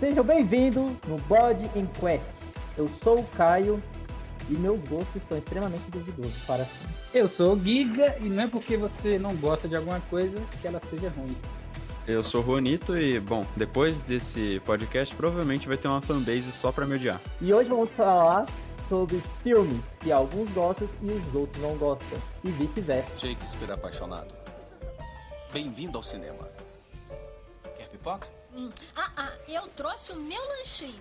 Sejam bem-vindos no Body Quest. Eu sou o Caio e meus gostos são extremamente duvidosos para. Eu sou o Giga e não é porque você não gosta de alguma coisa que ela seja ruim. Eu sou o Juanito e, bom, depois desse podcast provavelmente vai ter uma fanbase só pra me odiar. E hoje vamos falar sobre filmes que alguns gostam e os outros não gostam, e vice-versa. Shakespeare apaixonado. Bem-vindo ao cinema. Quer pipoca? Hum. Ah, ah, eu trouxe o meu lanchinho.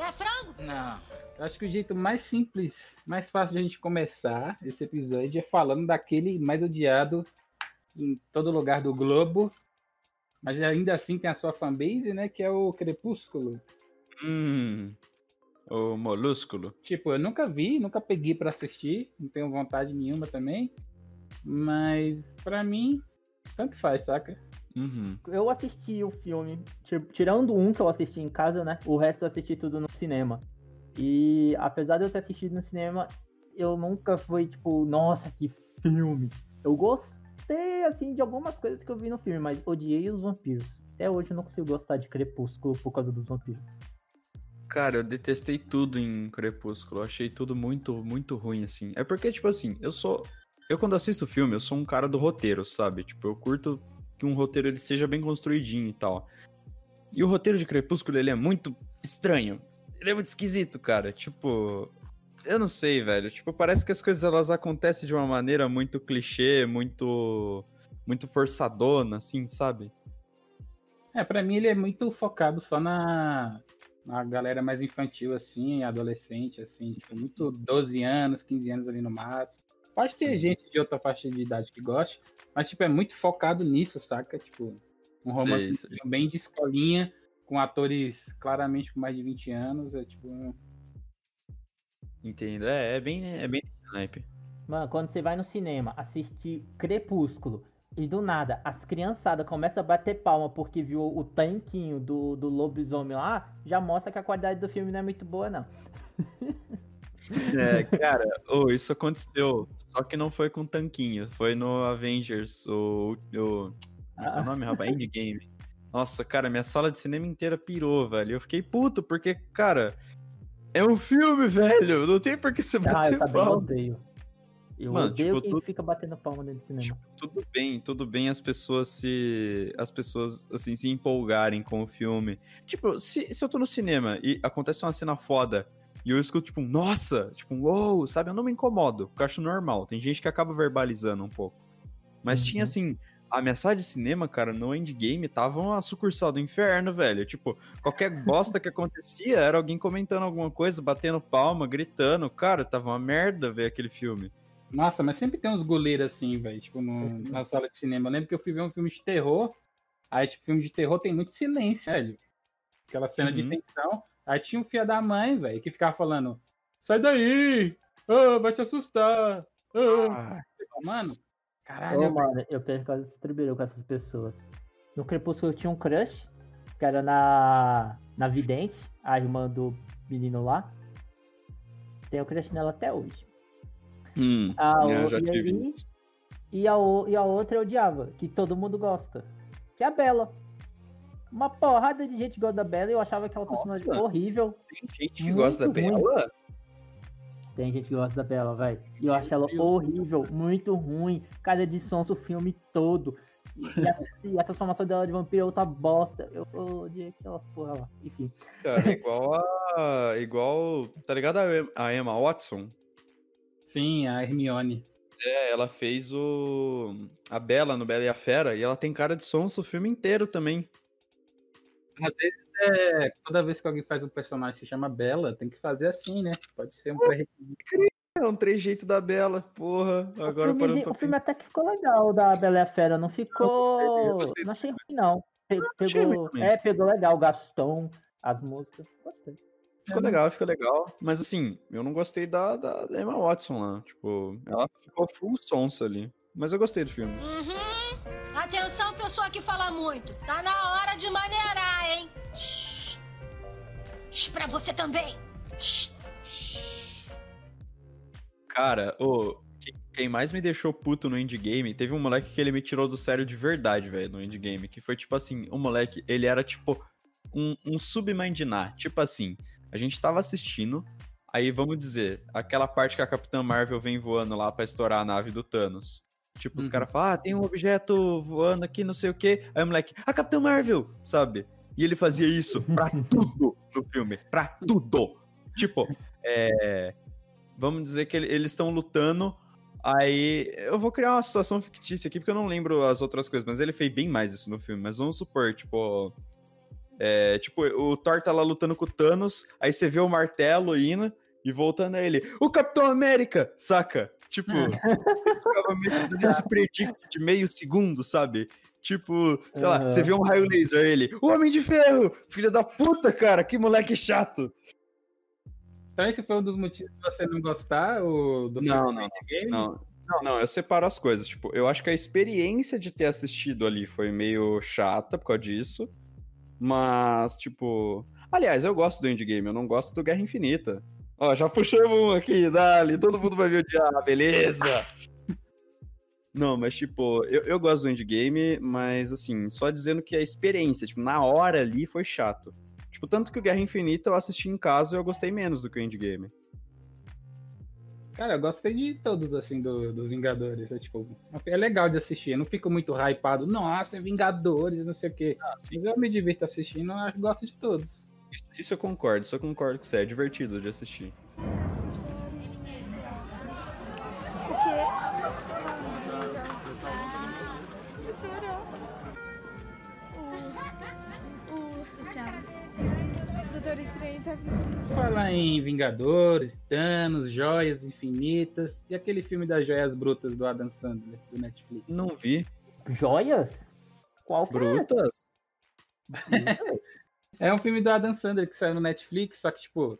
Quer frango? Não. Eu acho que o jeito mais simples, mais fácil de a gente começar esse episódio é falando daquele mais odiado em todo lugar do globo, mas ainda assim tem a sua fanbase, né? Que é o Crepúsculo. Hum. O Molúsculo. Tipo, eu nunca vi, nunca peguei para assistir, não tenho vontade nenhuma também. Mas para mim tanto faz, saca? Uhum. Eu assisti o filme, tirando um que eu assisti em casa, né? O resto eu assisti tudo no cinema. E apesar de eu ter assistido no cinema, eu nunca fui tipo, nossa, que filme. Eu gostei, assim, de algumas coisas que eu vi no filme, mas odiei os vampiros. Até hoje eu não consigo gostar de Crepúsculo por causa dos vampiros. Cara, eu detestei tudo em Crepúsculo. Eu achei tudo muito, muito ruim, assim. É porque, tipo assim, eu sou eu, quando assisto filme, eu sou um cara do roteiro, sabe? Tipo, eu curto que um roteiro ele seja bem construidinho e tal. E o roteiro de Crepúsculo, ele é muito estranho. Ele é muito esquisito, cara. Tipo, eu não sei, velho. Tipo, parece que as coisas elas acontecem de uma maneira muito clichê, muito muito forçadona, assim, sabe? É, para mim ele é muito focado só na, na galera mais infantil, assim, adolescente, assim, tipo, muito 12 anos, 15 anos ali no máximo. Pode ter Sim. gente de outra faixa de idade que goste, mas, tipo, é muito focado nisso, saca? Tipo, um romance sim, sim. bem de escolinha, com atores claramente com mais de 20 anos, é tipo... Um... Entendo, é, é bem, é bem snipe. Mano, quando você vai no cinema assistir Crepúsculo e do nada as criançadas começam a bater palma porque viu o tanquinho do, do lobisomem lá, já mostra que a qualidade do filme não é muito boa, não. É, cara, oh, isso aconteceu. Só que não foi com tanquinho, foi no Avengers, o. o é, é o nome, rapaz? Endgame. Nossa, cara, minha sala de cinema inteira pirou, velho. Eu fiquei puto, porque, cara, é um filme, velho. Não tem por que você bater ah, eu palma. odeio. Eu Mano, odeio tipo, quem tudo, fica batendo palma dentro do cinema. Tipo, tudo bem, tudo bem as pessoas se. As pessoas, assim, se empolgarem com o filme. Tipo, se, se eu tô no cinema e acontece uma cena foda e eu escuto, tipo, nossa, tipo, uou, sabe? Eu não me incomodo, porque eu acho normal. Tem gente que acaba verbalizando um pouco. Mas uhum. tinha, assim, a mensagem de cinema, cara, no endgame tava uma sucursal do inferno, velho. Tipo, qualquer bosta que acontecia era alguém comentando alguma coisa, batendo palma, gritando. Cara, tava uma merda ver aquele filme. Nossa, mas sempre tem uns goleiros assim, velho, tipo, no, na sala de cinema. Eu lembro que eu fui ver um filme de terror, aí, tipo, filme de terror tem muito silêncio, velho. Aquela cena uhum. de tensão. Aí tinha um filho da mãe, velho, que ficava falando: sai daí! Oh, vai te assustar! Oh. Ah, mano, caralho. Oh, mano, eu perco as distribuíram com essas pessoas. No Crepúsculo eu tinha um crush, que era na, na Vidente, a irmã do menino lá. Tenho crush nela até hoje. Hum, a, eu já tive e, a, e a outra eu odiava, que todo mundo gosta, que é a Bela uma porrada de gente gosta da Bela e eu achava aquela Nossa, personagem horrível. Tem gente que gosta da Bela? Tem gente que gosta da Bela, velho. E eu acho ela horrível, muito ruim. Cada edição do filme todo. E a, e a, transformação dela de vampiro é outra bosta. Eu odiei aquela porra lá. Enfim. Cara, igual a. Igual. Tá ligado a Emma Watson? Sim, a Hermione. É, ela fez o. A Bela no Bela e a Fera. E ela tem cara de sonso o filme inteiro também. Às vezes, é, toda vez que alguém faz um personagem que se chama Bela, tem que fazer assim, né? Pode ser um pré-requisito. É um trejeito da Bela, porra. Agora o filme, o filme até que ficou legal da Bela e a Fera, não ficou. Gostei, não achei ruim, não. pegou, é, pegou legal o Gaston, as músicas. Gostei. Ficou legal, ficou legal. Mas assim, eu não gostei da, da, da Emma Watson lá. Tipo, ela ficou full sonsa ali. Mas eu gostei do filme. Uhum. Atenção, pessoa que fala muito. Tá na hora de maneirar. Shhh, pra você também. Shhh. Cara, ô, que- quem mais me deixou puto no endgame, teve um moleque que ele me tirou do sério de verdade, velho, no endgame. Que foi tipo assim, o moleque, ele era tipo um, um submandinar. Tipo assim, a gente tava assistindo, aí vamos dizer, aquela parte que a Capitã Marvel vem voando lá pra estourar a nave do Thanos. Tipo, os Uhum. caras falam, ah, tem um objeto voando aqui, não sei o quê. Aí o moleque, a Capitã Marvel, sabe? E ele fazia isso pra tudo no filme, pra tudo. Tipo, é, vamos dizer que ele- eles estão lutando. Aí eu vou criar uma situação fictícia aqui, porque eu não lembro as outras coisas, mas ele fez bem mais isso no filme. Mas vamos supor, tipo. é, tipo, o Thor tá lá lutando com o Thanos, aí você vê o martelo indo e voltando a ele. O Capitão América! Saca? Tipo, ficava meio que dando esse predict de meio segundo, sabe? Tipo, sei lá, Aham. você vê um raio laser, ele. O Homem de Ferro! Filho da puta, cara, que moleque chato! Então esse foi um dos motivos de você não gostar o, do Não, filme não, Endgame? Não, não, não, eu separo as coisas. Tipo, eu acho que a experiência de ter assistido ali foi meio chata por causa disso. Mas, tipo. Aliás, eu gosto do Endgame, eu não gosto do Guerra Infinita. Ó, já puxamos um aqui, dali, todo mundo vai me odiar, beleza! Não, mas tipo, eu, eu gosto do Endgame, mas assim, só dizendo que a experiência, tipo, na hora ali foi chato. Tipo, tanto que o Guerra Infinita eu assisti em casa e eu gostei menos do que o Endgame. Cara, eu gostei de todos, assim, do- dos Vingadores. É, tipo, é legal de assistir. Eu não fico muito hypado. Nossa, é Vingadores, não sei o quê. Mas eu me divirto assistindo, eu gosto de todos. Isso, isso eu concordo, isso eu concordo com você. É divertido de assistir. Falar em Vingadores, Thanos, Joias Infinitas e aquele filme das Joias Brutas do Adam Sandler, do Netflix. Não vi. Joias? Qual que é? Brutas? É um filme do Adam Sandler que saiu no Netflix, só que, tipo,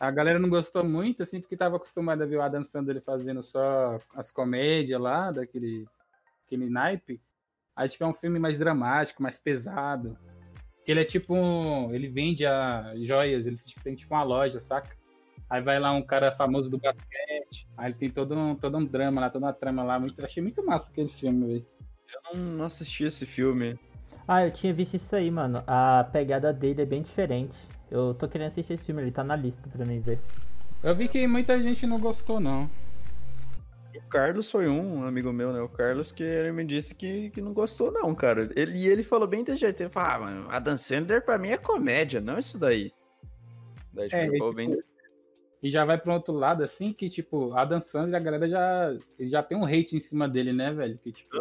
a galera não gostou muito, assim, porque tava acostumada a ver o Adam Sandler fazendo só as comédias lá, daquele aquele naipe. Aí, tipo, é um filme mais dramático, mais pesado. Ele é tipo um. Ele vende a joias, ele tipo, tem tipo uma loja, saca? Aí vai lá um cara famoso do basquete. Aí ele tem todo um, todo um drama lá, toda uma trama lá. Muito, eu achei muito massa aquele filme, velho. Eu não, não assisti esse filme. Ah, eu tinha visto isso aí, mano. A pegada dele é bem diferente. Eu tô querendo assistir esse filme, ele tá na lista pra mim ver. Eu vi que muita gente não gostou, não. O Carlos foi um, um amigo meu, né? O Carlos, que ele me disse que, que não gostou, não, cara. Ele, e ele falou bem desse jeito. Ele falou, ah, mano, Adam Sandler pra mim é comédia, não isso daí. Daí, tipo, É, ele e, falou tipo, bem. E já vai pro outro lado, assim, que, tipo, Adam Sandler, a galera já, ele já tem um hate em cima dele, né, velho? Que, tipo.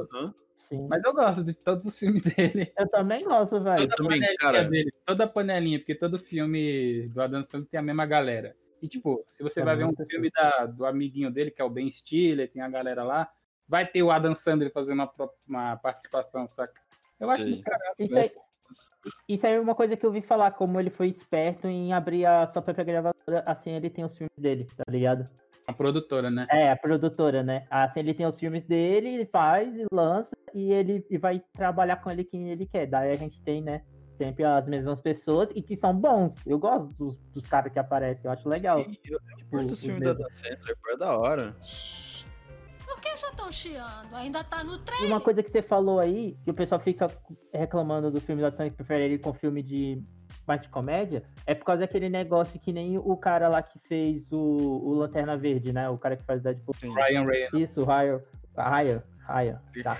Sim. Mas eu gosto de todos os filmes dele. Eu também gosto, velho. Toda a também, panelinha cara. dele, toda a panelinha, porque todo filme do Adam Sandler tem a mesma galera. E, tipo, se você É vai ver um filme da, do amiguinho dele, que é o Ben Stiller, tem a galera lá, vai ter o Adam Sandler fazendo uma, uma participação, saca? Eu acho que, cara, Isso aí, isso aí é uma coisa que eu ouvi falar, como ele foi esperto em abrir a sua própria gravadora, assim ele tem os filmes dele, tá ligado? uma produtora, né? É, a produtora, né? Assim ele tem os filmes dele, ele faz e lança, e ele e vai trabalhar com ele quem ele quer. Daí a gente tem, né, sempre as mesmas pessoas e que são bons. Eu gosto dos, dos caras que aparecem, eu acho legal. E eu Tipo, curto os filmes da. Adam Sandler, é da hora. Por que já estão chiando? Ainda tá no E trem? uma coisa que você falou aí, que o pessoal fica reclamando do filme da Tânia que prefere ele com filme de mais de comédia, é por causa daquele negócio que nem o cara lá que fez o, o Lanterna Verde, né? O cara que faz Deadpool. Sim. Ryan Reynolds. Isso, Ryan. Ryan. Ryan. Tá.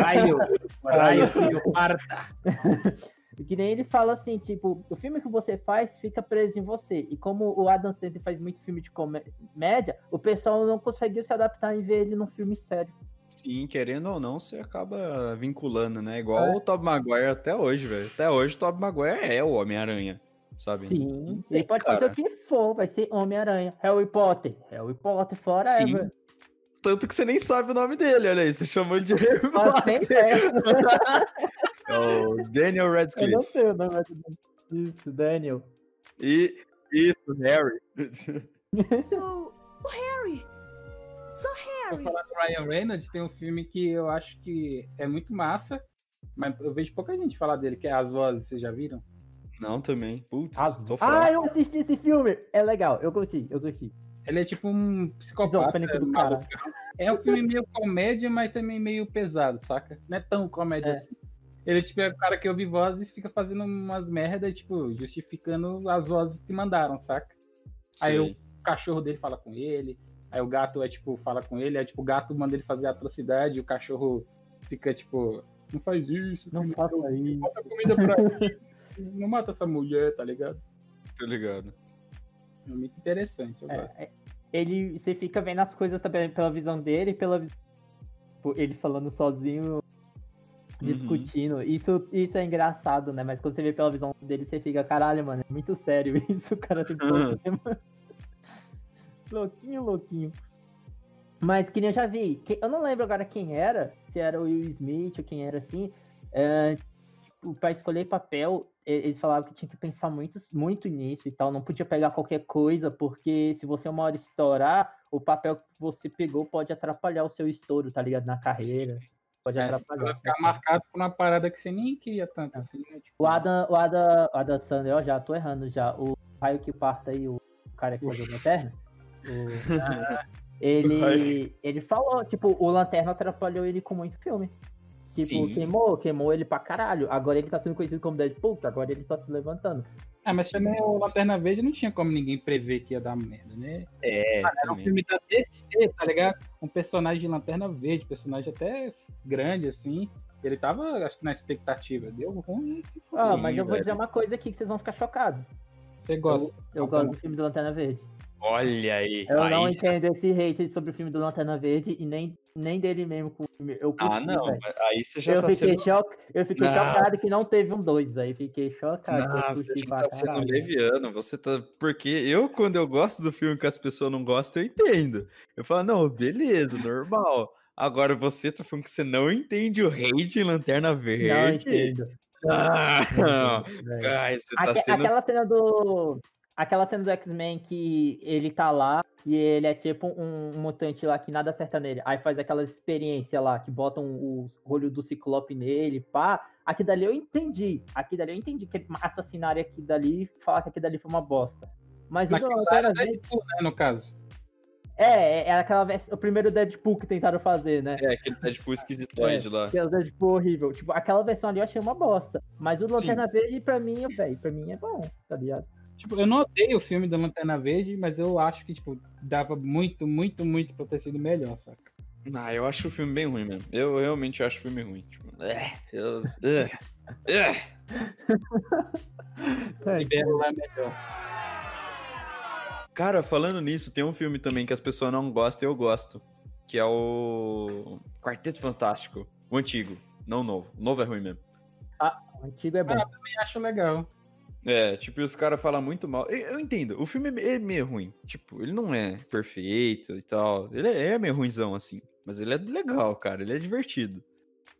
Raio, Raio, filho, parta. Que nem ele fala assim, tipo, o filme que você faz fica preso em você. E como o Adam Sandler faz muito filme de comédia, o pessoal não conseguiu se adaptar em ver ele num filme sério. Sim, querendo ou não, você acaba vinculando, né? Igual É. o Tobey Maguire até hoje, velho. Até hoje o Tobey Maguire é o Homem-Aranha, sabe? Sim, ele pode cara. fazer o que for, vai ser Homem-Aranha. Harry Potter, Harry Potter forever. Tanto que você nem sabe o nome dele, olha aí. Você chamou ele de Harry é. O Daniel Eu não Radcliffe. sei o nome dele. Isso, Daniel. E isso, Harry. Sou o Harry. Sou Pra falar do Ryan Reynolds, tem um filme que eu acho que é muito massa, mas eu vejo pouca gente falar dele, que é As Vozes, vocês já viram? Não, também. Putz, As- tô Ah, fora. eu assisti esse filme! É legal, eu gostei, eu gostei. Ele é tipo um psicopata. Esquizofrênico do maluco. É um filme meio comédia, mas também meio pesado, saca? Não é tão comédia É. assim. Ele tipo, é o cara que ouve vozes e fica fazendo umas merda, tipo, justificando as vozes que mandaram, saca? Aí Sei. o cachorro dele fala com ele, aí o gato é tipo, fala com ele, aí tipo, o gato manda ele fazer atrocidade, e o cachorro fica tipo, não faz isso, Não faça isso. bota comida pra ele, não mata essa mulher, tá ligado? Tô ligado. É muito interessante, eu É, gosto. é, ele, você fica vendo as coisas também pela visão dele, pela tipo, ele falando sozinho, Uhum. discutindo. Isso, isso é engraçado, né? Mas quando você vê pela visão dele, você fica, caralho, mano, é muito sério isso, o cara tem problema. louquinho, louquinho. Mas que nem eu já vi, que- eu não lembro agora quem era, se era o Will Smith ou quem era assim. É, tipo, pra escolher papel, eles falavam que tinha que pensar muito, muito nisso e tal. Não podia pegar qualquer coisa, porque se você uma hora estourar, o papel que você pegou pode atrapalhar o seu estouro, tá ligado? Na carreira. Pode É, atrapalhar. vai ficar marcado por uma parada que você nem queria tanto assim, né? Tipo, O Adam, o Adam, o Adam Sandler, ó, já tô errando já. O raio que parta aí, o cara que o Lanterna. o- ele, ele falou, tipo, o Lanterna atrapalhou ele com muito filme. Tipo, Sim. queimou, queimou ele pra caralho. Agora ele tá sendo conhecido como Deadpool, que agora ele tá se levantando. Ah, mas também o Lanterna Verde não tinha como ninguém prever que ia dar merda, né? É, Era um filme da DC, tá ligado? Um personagem de Lanterna Verde, personagem até grande, assim. Ele tava, acho que na expectativa. Deu ruim, se for. Ah, mas eu vou dizer uma coisa aqui que vocs vão ficar chocados. Você gosta. Eu gosto do filme do Lanterna Verde. Olha aí. Eu não aí- entendo esse hate sobre o filme do Lanterna Verde e nem, nem dele mesmo com o filme. Eu Ah, curti, não. velho. mas Aí você já eu tá fiquei, sendo. choc... eu fiquei Nossa. chocado que não teve um 2, velho. Fiquei chocado. Nossa, pra tá sendo leviano. Você tá. Porque eu, quando eu gosto do filme que as pessoas não gostam, eu entendo. Eu falo, não, beleza, normal. Agora você tá falando que você não entende o hate em Lanterna Verde. Não entendo. Ah, Não. Ai, você tá Aque- sendo. Aquela cena do. Aquela cena do X-Men que ele tá lá e ele é tipo um, um mutante lá que nada acerta nele. Aí faz aquela experiência lá que botam o olho do Ciclope nele, pá. Aqui dali eu entendi. Aqui dali eu entendi que assassinaram aqui dali e falar que aqui dali foi uma bosta. Mas o Mas era Verde- Deadpool, né, no caso. É, é aquela vers- o primeiro Deadpool que tentaram fazer, né? É, aquele Deadpool esquisitoide lá. É o Deadpool horrível. Tipo, aquela versão ali eu achei uma bosta. Mas o Lanterna Verde, pra mim, velho, pra mim é bom, tá ligado? Tipo, eu não odeio o filme da Lanterna Verde, mas eu acho que, tipo, dava muito, muito, muito pra ter sido melhor, saca? Ah, eu acho o filme bem ruim mesmo. Eu realmente acho o filme ruim. Tipo, é, eu, é, é. Libero lá é melhor. Cara, falando nisso, tem um filme também que as pessoas não gostam e eu gosto. Que é o Quarteto Fantástico. O antigo, não o novo. O novo é ruim mesmo. O antigo é bom. Ah, também acho legal. É, tipo, os caras falam muito mal. Eu, eu entendo, o filme é meio ruim. Tipo, ele não é perfeito e tal. Ele é, é meio ruimzão, assim. Mas ele é legal, cara. Ele é divertido.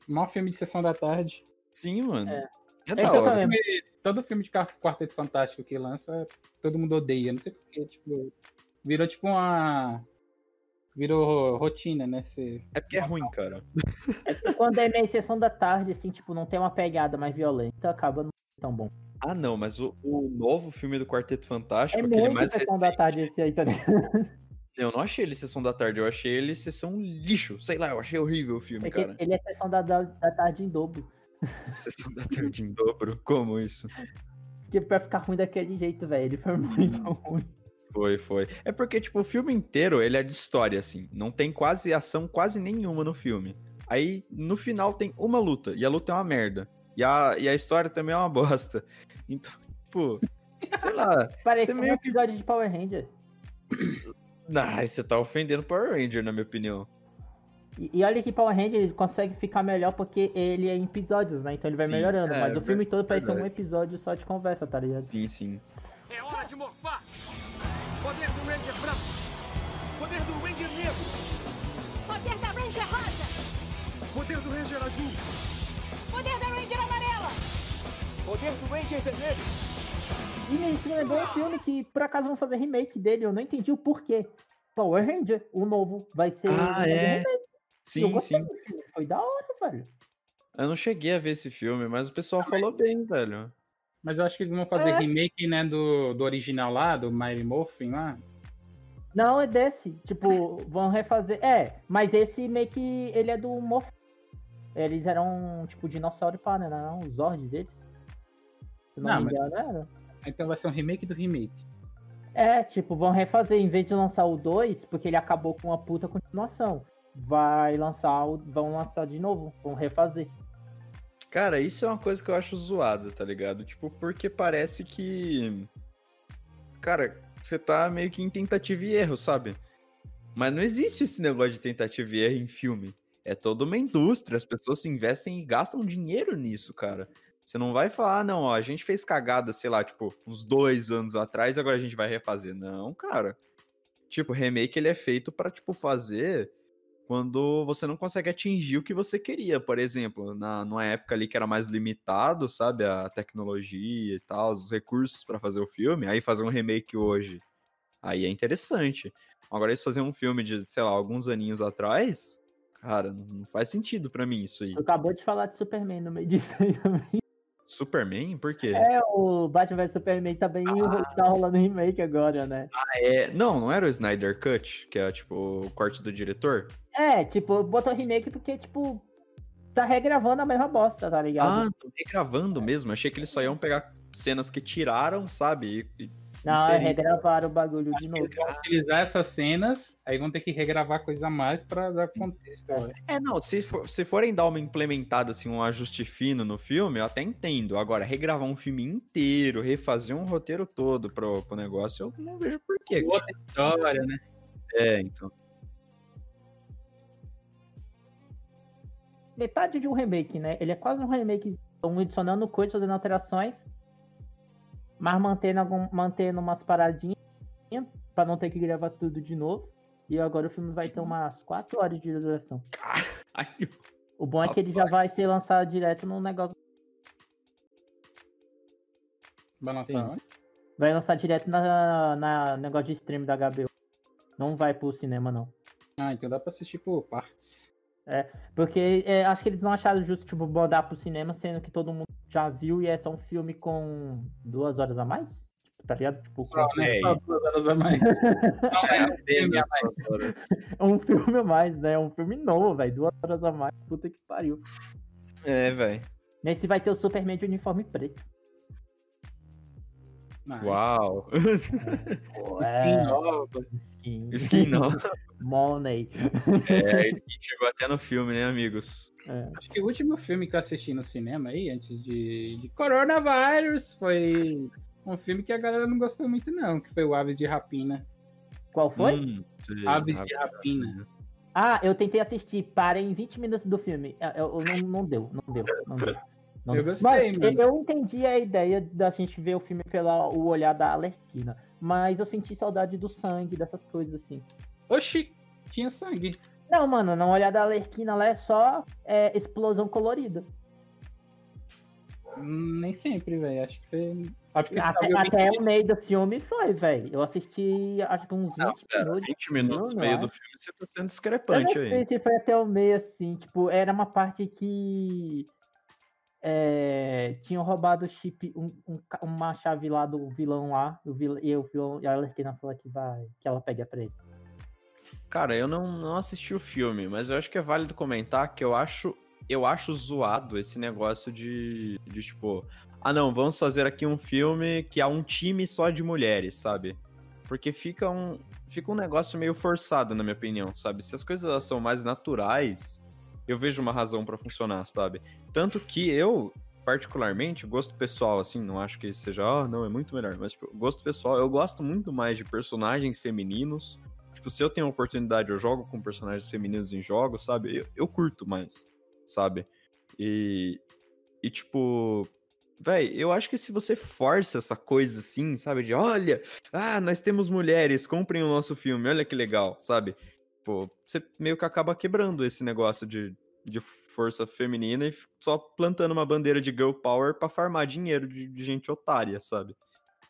Maior filme de sessão da tarde. Sim, mano. É. É, da eu hora. Filme- todo filme de Quar- Quarteto Fantástico que lança, todo mundo odeia. Não sei porquê, tipo, virou tipo uma. Virou rotina, né? Você... É porque é ruim, cara. É que quando é meio sessão da tarde, assim, tipo, não tem uma pegada mais violenta, acaba não tão bom. Ah, não, mas o, o novo filme do Quarteto Fantástico, É aquele mais sessão da recente, tarde esse aí, ligado? eu não achei ele sessão da tarde, eu achei ele sessão lixo. Sei lá, eu achei horrível o filme, Porque cara. ele é sessão da, da, da tarde em dobro. Sessão da tarde em dobro. Como isso? Porque pra ficar ruim daquele jeito, velho, ele foi muito ruim. Foi, foi. É porque, tipo, o filme inteiro, ele é de história, assim. Não tem quase ação, quase nenhuma no filme. Aí, no final, tem uma luta. E a luta é uma merda. E a, e a história também é uma bosta. Então, tipo, sei lá. Parece Você um meio que- episódio de Power Ranger. Ah, você tá ofendendo Power Ranger, na minha opinião. E, e olha que Power Ranger ele consegue ficar melhor porque ele é em episódios, né? Então ele vai Sim, melhorando. é, mas o filme todo parece ser um verdade. episódio só de conversa, tá ligado? Sim, sim. É hora de morfar! Poder do Ranger branco! Poder do Ranger negro! Poder da Ranger rosa! Poder do Ranger azul! Poder da Ranger amarela! Poder do Ranger vermelho! E me isso me lembrou um filme que por acaso vão fazer remake dele, eu não entendi o porquê. Power Ranger, o novo, vai ser. Ah, é. remake. Sim, sim. Foi da hora, velho. Eu não cheguei a ver esse filme, mas o pessoal falou bem, velho. Mas eu acho que eles vão fazer É. remake, né, do, do original lá, do Mighty Morphin lá. Não, é desse. Tipo, vão refazer. É, mas esse meio que ele é do Morph. Eles eram, tipo, dinossauro pá, né? Não, os Zords deles. Se não, Não, me mas- engano, era. Então vai ser um remake do remake. É, tipo, vão refazer, em vez de lançar o 2, porque ele acabou com uma puta continuação. Vai lançar o. Vão lançar de novo, vão refazer. Cara, isso é uma coisa que eu acho zoada, tá ligado? Tipo, porque parece que. Cara, você tá meio que em tentativa e erro, sabe? Mas não existe esse negócio de tentativa e erro em filme. É toda uma indústria, as pessoas se investem e gastam dinheiro nisso, cara. Você não vai falar, ah, não, ó, a gente fez cagada, sei lá, tipo, uns dois anos atrás, agora a gente vai refazer. Não, cara. Tipo, remake ele é feito pra, tipo, fazer quando você não consegue atingir o que você queria, por exemplo, na numa época ali que era mais limitado, sabe, a tecnologia e tal, os recursos pra fazer o filme, aí fazer um remake hoje, aí é interessante. Agora eles fazer um filme de, sei lá, alguns aninhos atrás, cara, não faz sentido pra mim isso aí. Tu acabou de falar de Superman no meio disso aí também. Superman, por quê? É, o Batman vs Superman também tá rolando remake agora, né? É, não, não era o Snyder Cut, que é tipo o corte do diretor? É, tipo, botou remake porque, tipo, tá regravando a mesma bosta, tá ligado? Ah, tô regravando mesmo. Achei que eles só iam pegar cenas que tiraram, sabe? E, e Não, é regravaram o bagulho de novo. Eles vão utilizar essas cenas, aí vão ter que regravar coisa a mais pra dar contexto. É, não, se, for- se forem dar uma implementada, assim, um ajuste fino no filme, eu até entendo. Agora, regravar um filme inteiro, refazer um roteiro todo pro, pro negócio, eu não vejo porquê. Outra história, né? É, então. Metade de um remake, né? Ele é quase um remake. Estão adicionando coisas, fazendo alterações, mas mantendo, algum, mantendo umas paradinhas pra não ter que gravar tudo de novo. E agora o filme vai ter umas 4 horas de duração. Ai, O bom é que ele já vai ser lançado direto no negócio. Vai lançar onde? Vai lançar direto na, na negócio de stream da HBO. Não vai pro cinema, não. Ah, então dá pra assistir por partes. Porque é, acho que eles não acharam justo, tipo, botar pro cinema, sendo que todo mundo já viu e é só um filme com duas horas a mais? Tipo, tá ligado? Tipo, Só, com- né? É, Só duas horas a mais. Não, é um filme a mais. um filme a mais, né? Um filme novo, velho. Duas horas a mais. Puta que pariu. É, velho. Nesse vai ter o Superman de uniforme preto. Ah, Uau. Pô, Skin é, nova. skin. Skin não. Money. É, skin chegou até no filme, né, amigos? É. Acho que o último filme que eu assisti no cinema aí, antes de, de Coronavírus, foi um filme que a galera não gostou muito, não, que foi o Aves de Rapina. Qual foi? Hum, sei, Aves Aves de Rapina. Ah, eu tentei assistir, parei em 20 minutos do filme. Eu, eu- não, não deu, não deu, não deu. Não Eu deu. gostei, Mas mano. Eu entendi a ideia da gente ver o filme pelo olhar da Alerquina, mas eu senti saudade do sangue, dessas coisas assim. Oxi, tinha sangue. Não, mano, no olhar da Alerquina ela é só é, explosão colorida. Nem sempre, velho. Acho que você. Acho que você Até, viu até o meio do filme foi, velho. Eu assisti, acho que uns 20 Não, pera, minutos. 20 minutos não, meio não do é? filme, você tá sendo Eu não discrepante aí. sei se foi até o meio, assim, tipo, era uma parte que é, tinham roubado o chip, um- um uma chave lá do vilão lá, o vil- e o vilão, e a Arlequina fala que vai, que ela pega pra ele. Cara, eu não, não assisti o filme, mas eu acho que é válido comentar que eu acho, eu acho zoado esse negócio de, de tipo, ah não, vamos fazer aqui um filme que há um time só de mulheres, sabe? Porque fica um, fica um negócio meio forçado, na minha opinião, sabe? Se as coisas são mais naturais, eu vejo uma razão pra funcionar, sabe? Tanto que eu, particularmente, gosto pessoal, assim, não acho que seja, ah, não, é muito melhor, mas tipo, gosto pessoal, eu gosto muito mais de personagens femininos. Tipo, se eu tenho a oportunidade, eu jogo com personagens femininos em jogos, sabe? Eu, eu curto mais, sabe? E, e tipo, véi, eu acho que se você força essa coisa assim, sabe? De olha, ah, nós temos mulheres, comprem o nosso filme, olha que legal, sabe? Pô, você meio que acaba quebrando esse negócio de, de força feminina e só plantando uma bandeira de girl power pra farmar dinheiro de, de gente otária, sabe?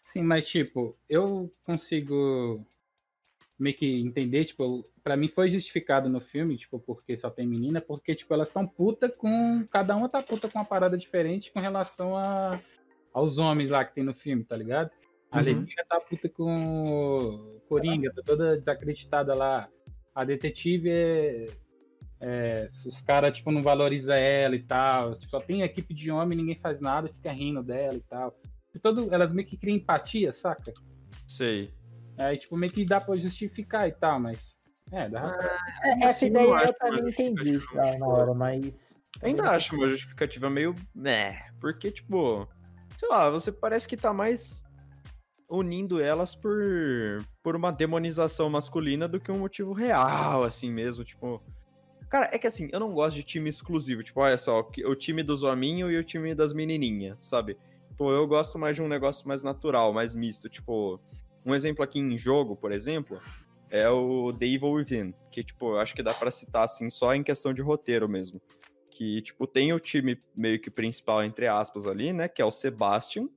Sim, mas tipo, eu consigo meio que entender, tipo, pra mim foi justificado no filme, tipo, porque só tem menina, porque, tipo, elas estão puta com. Cada uma tá puta com uma parada diferente com relação a, aos homens lá que tem no filme, tá ligado? A Uhum. Tá puta com Coringa, tá toda desacreditada lá. A detetive é. é, os caras, tipo, não valorizam ela e tal. Tipo, só tem equipe de homem, ninguém faz nada, fica rindo dela e tal. E todo, elas meio que criam empatia, saca? Sei. Aí, tipo, meio que dá pra justificar e tal, mas. É, dá pra... É, essa assim, ideia acho eu também entendi tá, na hora, mas. Ainda acho uma justificativa meio. né? Porque, tipo. Sei lá, você parece que tá mais unindo elas por, por uma demonização masculina do que um motivo real, assim mesmo, tipo. Cara, é que assim, eu não gosto de time exclusivo. Tipo, olha só, o time dos hominhos e o time das menininhas, sabe? Tipo, eu gosto mais de um negócio mais natural, mais misto. Tipo, um exemplo aqui em jogo, por exemplo, é o The Evil Within. Que, tipo, acho que dá pra citar, assim, só em questão de roteiro mesmo. Que, tipo, tem o time meio que principal, entre aspas, ali, né? Que é o Sebastian.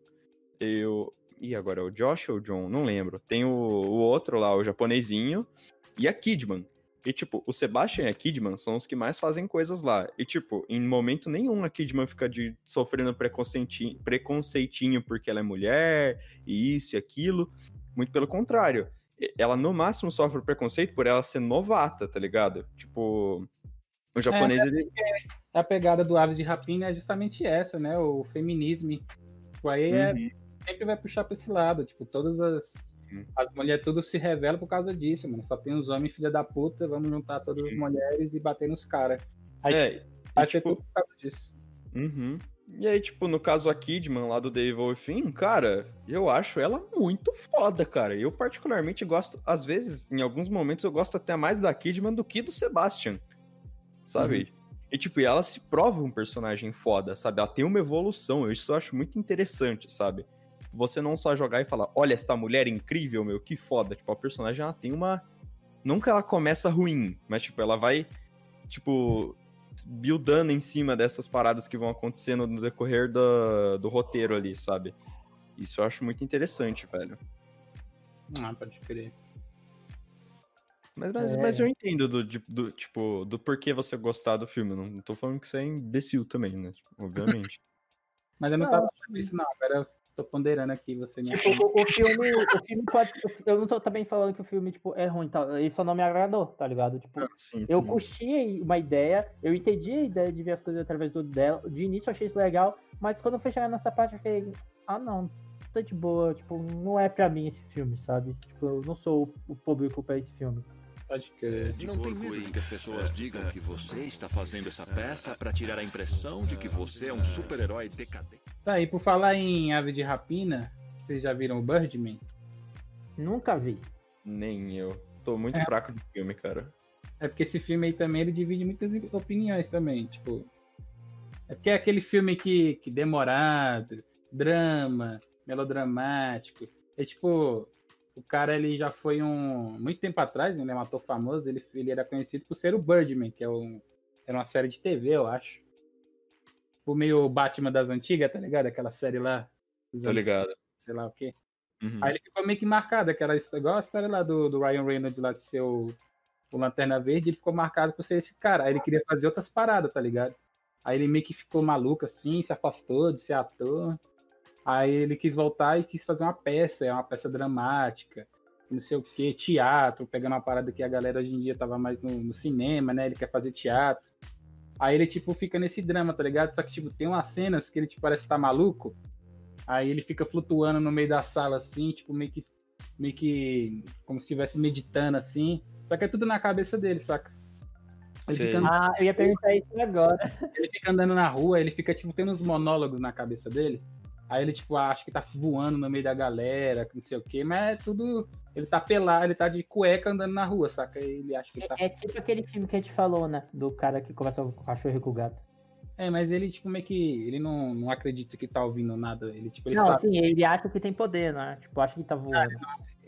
E o... Ih, agora é o Josh ou o John? Não lembro. Tem o, o outro lá, o japonesinho. E a Kidman. E, tipo, o Sebastian e a Kidman são os que mais fazem coisas lá. E, tipo, em momento nenhum a Kidman fica de, sofrendo preconceitinho, preconceitinho porque ela é mulher, e isso e aquilo. Muito pelo contrário. Ela, no máximo, sofre preconceito por ela ser novata, tá ligado? Tipo, o japonês, ele... A pegada do Aves de Rapina é justamente essa, né? O feminismo. Tipo, aí é- Uhum. sempre vai puxar pra esse lado. Tipo, todas as. Uhum. As mulheres tudo se revelam por causa disso, mano. Só tem os homens filha da puta, vamos juntar todas as mulheres e bater nos caras. Aí É, e, tipo, tudo por causa disso. Uhum. E aí, tipo, no caso a Kidman lá do Dave Within, cara, eu acho ela muito foda, cara. Eu particularmente gosto, às vezes, em alguns momentos, eu gosto até mais da Kidman do que do Sebastian, sabe? E, tipo, e ela se prova um personagem foda, sabe? Ela tem uma evolução, isso eu acho muito interessante, sabe? Você não só jogar e falar, olha, esta mulher é incrível, meu, que foda. Tipo, a personagem, ela tem uma... Nunca ela começa ruim, mas, tipo, ela vai, tipo, buildando em cima dessas paradas que vão acontecendo no decorrer do, do roteiro ali, sabe? Isso eu acho muito interessante, velho. Ah, pode crer. Mas, mas, É. mas eu entendo do, de- do, tipo, do porquê você gostar do filme. Não tô falando que você é imbecil também, né? Tipo, obviamente. Mas eu não Não, tava falando isso, não. Agora eu tô ponderando aqui, você me Tipo, o, o filme, o filme pode. Eu não tô também falando que o filme, tipo, é ruim, tá? Ele só não me agradou, tá ligado? Tipo, Sim, eu sim. curti uma ideia, eu entendi a ideia de ver as coisas através do dela. De início eu achei isso legal, mas quando eu fui chegar nessa parte eu fiquei, ah não, tá de boa, tipo, não é pra mim esse filme, sabe? Tipo, eu não sou o público pra esse filme. Pode crer. De Não tem medo e- que as pessoas digam que você está fazendo essa peça para tirar a impressão de que você é um super-herói decadente. Tá, e por falar em Ave de Rapina, vocês já viram o Birdman? Nunca vi. Nem eu. Tô muito É. fraco de filme, cara. É porque esse filme aí também ele divide muitas opiniões também, tipo. É porque é aquele filme que, que demorado, drama, melodramático. É tipo, o cara ele já foi um. Muito tempo atrás, né, ele é um ator famoso, ele, ele era conhecido por ser o Birdman, que é um, era uma série de TV, eu acho. Tipo meio Batman das antigas, tá ligado? Aquela série lá. Tô ligado. sei lá o quê. Uhum. Aí ele ficou meio que marcado, aquela igual a história lá do, do Ryan Reynolds lá de ser o, o Lanterna Verde, ele ficou marcado por ser esse cara. Aí ele queria fazer outras paradas, tá ligado? Aí ele meio que ficou maluco assim, se afastou de ser ator. Aí ele quis voltar e quis fazer uma peça, é uma peça dramática, não sei o que, teatro, pegando uma parada que a galera hoje em dia tava mais no, no cinema, né? Ele quer fazer teatro. Aí ele, tipo, fica nesse drama, tá ligado? Só que, tipo, tem umas cenas que ele, tipo, parece estar maluco. Aí ele fica flutuando no meio da sala, assim, tipo, meio que. meio que. como se estivesse meditando, assim. Só que é tudo na cabeça dele, saca? Ele fica, andando- Ah, eu ia perguntar isso agora. ele fica andando na rua, ele fica, tipo, tendo uns monólogos na cabeça dele. Aí ele, tipo, acha que tá voando no meio da galera, que não sei o quê, mas é tudo. Ele tá pelado, ele tá de cueca andando na rua, saca? Ele acha que ele tá. É, é tipo aquele filme que a gente falou, né? Do cara que conversa com o cachorro e com o gato. É, mas ele, tipo, meio que. Ele não, não acredita que tá ouvindo nada. Ele, tipo, ele não, sabe. assim, ele acha que tem poder, né? Tipo, acha que tá voando.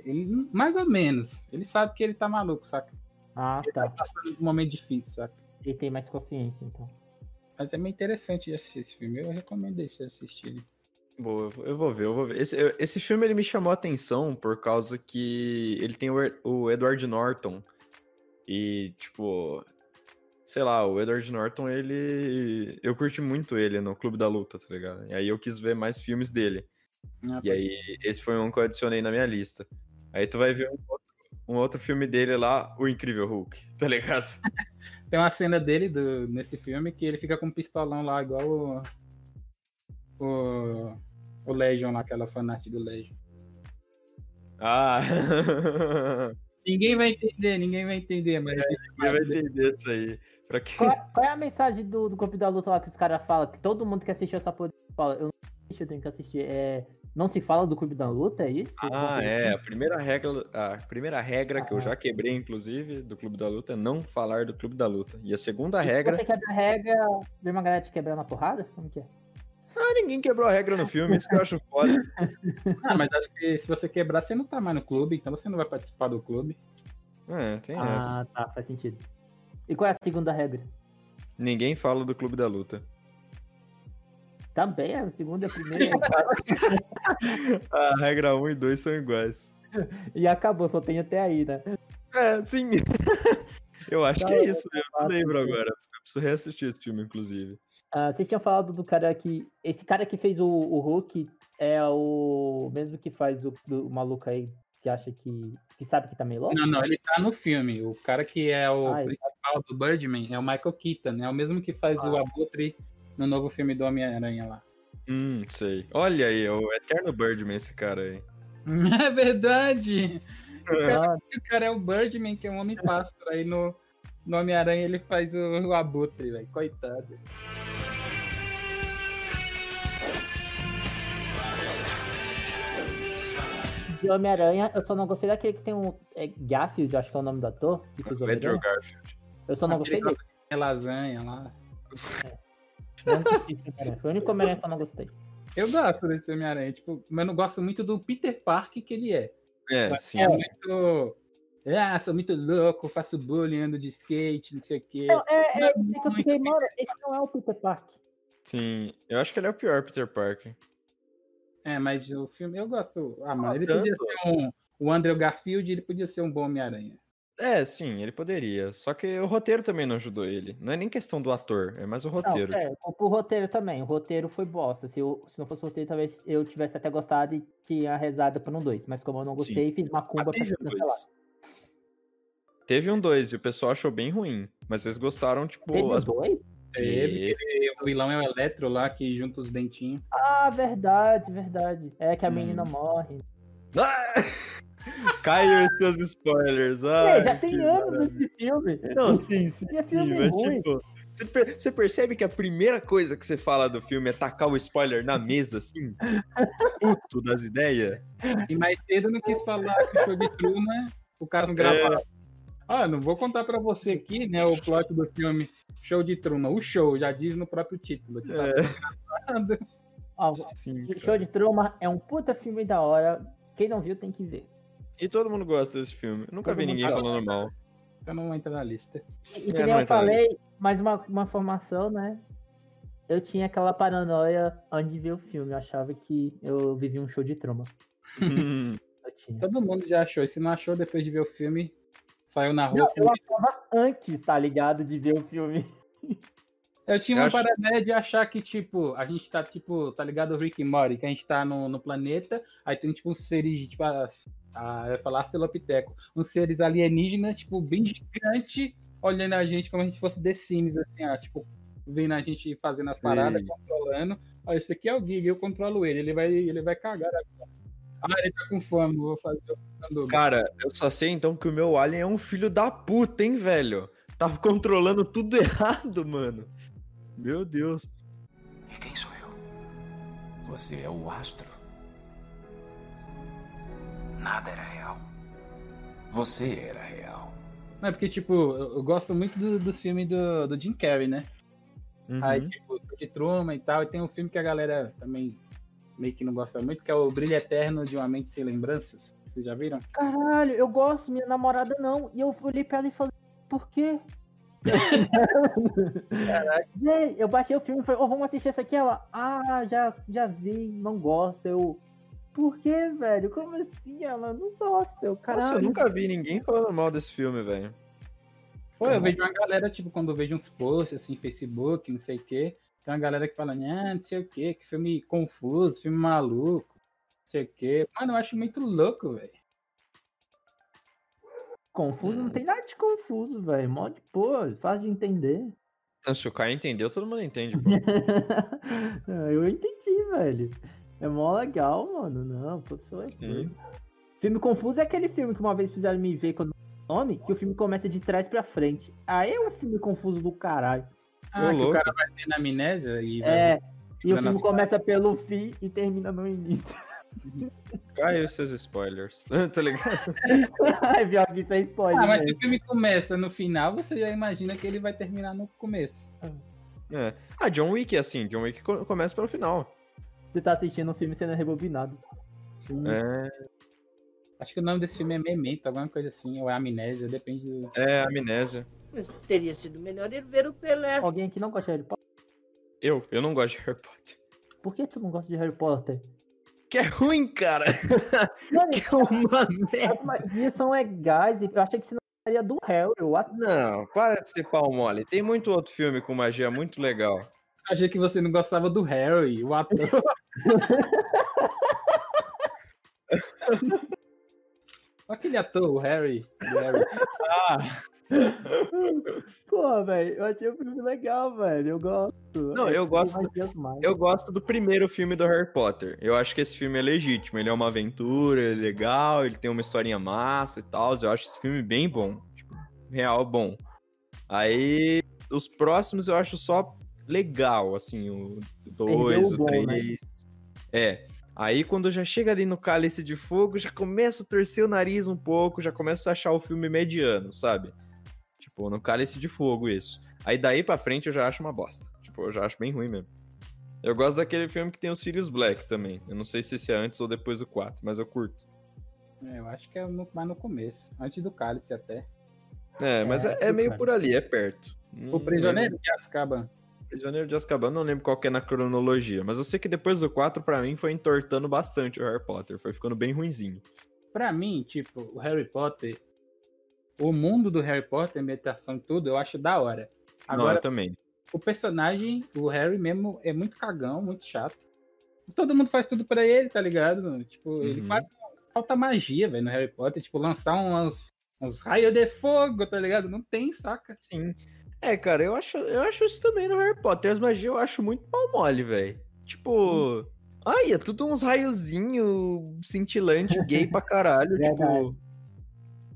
Ele, mais ou menos. Ele sabe que ele tá maluco, saca? Ah, Ele tá. tá passando um momento difícil, saca? Ele tem mais consciência, então. Mas é meio interessante de assistir esse filme. Eu recomendo esse assistir. Boa, eu vou- ver, eu vou ver. Esse, eu- esse filme ele me chamou a atenção por causa que ele tem o, Er- o Edward Norton. E, tipo, sei lá, o Edward Norton, ele. Eu curti muito ele no Clube da Luta, tá ligado? E aí eu quis ver mais filmes dele. Ah, E aí, esse foi um que eu adicionei na minha lista. Aí tu vai ver um outro, um outro filme dele lá, O Incrível Hulk, tá ligado? Tem uma cena dele do, nesse filme que ele fica com um pistolão lá, igual o. O, o Legion lá, aquela fanart do Legion. Ah! Ninguém vai entender, ninguém vai entender, mas. Ninguém vai entender isso aí. Pra quem... Qual, qual é a mensagem do, do Clube da Luta lá que os caras falam? Que todo mundo que assistiu essa porra fala. Eu não assisti, eu tenho que assistir. É, não se fala do Clube da Luta, é isso? Ah, é. A primeira regra, a primeira regra que eu já quebrei, inclusive, do Clube da Luta é não falar do Clube da Luta. E a segunda regra. Você quebra a regra, vê uma galera te quebrando na porrada? Como que é? Ah, ninguém quebrou a regra no filme, isso que eu acho foda. Ah, mas acho que se você quebrar, você não tá mais no clube, então você não vai participar do clube. É, tem Ah, essa. tá, faz sentido. E qual é a segunda regra? Ninguém fala do Clube da Luta. Também, a segunda e a primeira. A regra 1 e 2 são iguais. e acabou, só tem até aí, né? É, sim. eu acho que Não, é isso, eu não lembro agora. Eu preciso reassistir esse filme, inclusive. Ah, vocês tinham falado do cara que. Esse cara que fez o, o Hulk é o mesmo que faz o, o maluco aí que acha que. que sabe que tá meio louco? Não, não, ele tá no filme. O cara que é o Ah, ele principal do Birdman é o Michael Keaton, é o mesmo que faz o Abutre no novo filme do Homem-Aranha lá. Hum, sei. Olha aí, é o Eterno Birdman, esse cara aí. É verdade! Ah, O cara é o Birdman, que é um homem pássaro. Aí no, no Homem-Aranha ele faz o, o Abutre, velho. Coitado. De Homem-Aranha, eu só não gostei daquele que tem um. É Garfield, acho que é o nome do ator. Que fez Andrew. Garfield. Eu só não Aquele gostei dele. É lasanha lá. Homem-Aranha. Foi o único Homem-Aranha que eu não gostei. Eu gosto desse Homem-Aranha, tipo, mas eu não gosto muito do Peter Parker que ele é. É, Mas sim, é sim. muito. Ah, sou muito louco, faço bullying, ando de skate, não sei o quê. Não, é, é, Não, esse que eu fiquei, muito mano, esse não é o Peter Parker. Sim, eu acho que ele é o pior Peter Parker. É, mas o filme eu gosto. Ah, mano, Ah, ele podia tanto. ser um. O Andrew Garfield, ele podia ser um bom Homem-Aranha. É, sim, ele poderia. Só que o roteiro também não ajudou ele. Não é nem questão do ator, é mais o roteiro. Não, é, o roteiro também. O roteiro foi bosta. Se, eu, se não fosse o roteiro, talvez eu tivesse até gostado e tinha rezado por um 2. Mas como eu não Sim. gostei, fiz uma Ah, cumba pra teve um cancelar. dois. Teve um 2 e o pessoal achou bem ruim. Mas eles gostaram, tipo. Teve as- dois? Teve, e o vilão é o Eletro lá, que junta os dentinhos. Ah, verdade, verdade. É que a Hum. menina morre. Ah! Caiu esses seus spoilers. É, Ai, já tem anos maravilha. esse filme. Não, sim, sim, E é sim, filme mas ruim. tipo. Você, per- você percebe que a primeira coisa que você fala do filme é tacar o spoiler na mesa, assim? Puto das ideias? E mais cedo não quis falar que o show de Truman, o cara não gravava. Ah, não vou contar pra você aqui, né, o plot do filme Show de Truman. O show, já diz no próprio título. Que tá É. gravado. Ó, Sim. o Show de Truma é um puta filme da hora. Quem não viu tem que ver. E todo mundo gosta desse filme. Eu nunca Todo vi ninguém gosta. falando mal. Então não entra na lista. E que É, nem eu falei, mais uma, uma informação, né? Eu tinha aquela paranoia antes de ver o filme. Eu achava que eu vivia um show de Truma. Eu tinha. Todo mundo já achou. E se não achou, depois de ver o filme, saiu na rua. Não, eu achava antes, tá ligado? De ver o filme. Eu tinha Eu uma acho- paranoia de achar que, tipo, a gente tá, tipo, tá ligado o Rick e Morty, que a gente tá no, no planeta, aí tem, tipo, uns seres, tipo, a, a, eu ia falar Celopiteco, uns seres alienígenas, tipo, bem gigante, olhando a gente como se a gente fosse The Sims, assim, ó, tipo, vendo a gente fazendo as paradas, Sim. controlando. Ó, esse aqui é o Gig, eu controlo ele, ele vai, ele vai cagar agora. Ah, ele tá com fome, vou fazer o sanduíche. Cara, eu só sei então que o meu alien é um filho da puta, hein, velho? Tava controlando tudo errado, mano. Meu Deus. E quem sou eu? Você é o astro. Nada era real. Você era real. Não, é porque, tipo, eu, eu gosto muito do- dos filmes do, do Jim Carrey, né? Uhum. Aí, tipo, de Truman e tal. E tem um filme que a galera também meio que não gosta muito, que é o Brilho Eterno de Uma Mente Sem Lembranças. Vocês já viram? Caralho, eu gosto, minha namorada não. E eu olhei pra ela e falei, por quê? Véi, eu baixei o filme e falei, ô, vamos assistir essa aqui. Ela, ah, já, já vi, não gosto. Eu, por que, velho? Como assim? Ela não gosta. Eu, caralho. Nossa, eu nunca vi ninguém falando mal desse filme, velho. Pô, eu vejo uma galera, tipo, quando eu vejo uns posts assim, Facebook, não sei o quê, tem uma galera que fala, ah, não sei o quê, que filme confuso, filme maluco, não sei o quê. Mano, eu acho muito louco, velho. Confuso, não tem nada de confuso, velho. Mó de pô, fácil de entender. Não, Se o cara entendeu, todo mundo entende, pô. eu entendi, velho. É mó legal, mano. Não, Sim. doido. Filme confuso é aquele filme que uma vez fizeram me ver quando nome, que o filme começa de trás pra frente. Aí é um filme confuso do caralho. Ah, que o cara vai ter na amnésia e vai- É, e o Vai filme nas- começa pelo fim e termina no início. Caiu seus spoilers. tá ligado? Ai, pior que isso é spoiler. Ah, mas se o filme começa no final, você já imagina que ele vai terminar no começo. É. Ah, John Wick é assim. John Wick co- começa pelo final. Você tá assistindo um filme sendo rebobinado. É, Acho que o nome desse filme é Memento, alguma coisa assim, ou é Amnésia, depende do... é amnésia. Mas teria sido melhor ir ver o Pelé. Alguém aqui não gosta de Harry Potter? Eu, eu não gosto de Harry Potter. Por que tu não gosta de Harry Potter? Que é ruim, cara. Mano, Que é uma merda. as magias são legais. e Eu achei que você não gostaria do Harry. Eu Não, para de ser pau mole. Tem muito outro filme com magia muito legal. Achei que você não gostava do Harry, o ator. Aquele ator, o Harry. o Harry. Pô, velho, eu achei o filme legal, velho. Eu gosto. Não, É eu gosto-. Eu gosto do primeiro filme do Harry Potter. Eu acho que esse filme é legítimo. Ele é uma aventura, ele é legal, ele tem uma historinha massa e tal. Eu acho esse filme bem bom. Tipo, real bom. Aí, os próximos eu acho só legal, assim, o 2, Perdeu o o bom, 3. né? É. Aí quando já chega ali no Cálice de Fogo, já começa a torcer o nariz um pouco, já começa a achar o filme mediano, sabe? Tipo, no Cálice de Fogo isso. Aí daí pra frente eu já acho uma bosta. Tipo, eu já acho bem ruim mesmo. Eu gosto daquele filme que tem o Sirius Black também. Eu não sei se esse é antes ou depois do 4, mas eu curto. É, eu acho que é no- mais no começo, antes do Cálice até. É, mas é, É, é meio por ali, é perto. O Prisioneiro de Azkaban. Prisioneiro de Azkaban, não lembro qual que é na cronologia, mas eu sei que depois do 4, pra mim, foi entortando bastante o Harry Potter, foi ficando bem ruinzinho. Pra mim, tipo, o Harry Potter, o mundo do Harry Potter, a meditação e tudo, eu acho da hora. não, Agora, eu também. o personagem, o Harry mesmo, é muito cagão, muito chato. Todo mundo faz tudo pra ele, tá ligado? Tipo, ele Uhum. quase falta magia, velho, no Harry Potter. Tipo, lançar uns, uns raios de fogo, tá ligado? Não tem, saca? Sim. É, cara, eu acho, eu acho isso também no Harry Potter. As magias eu acho muito pau mole, velho. Tipo. Ai, é tudo uns raiozinho cintilante, gay pra caralho. tipo.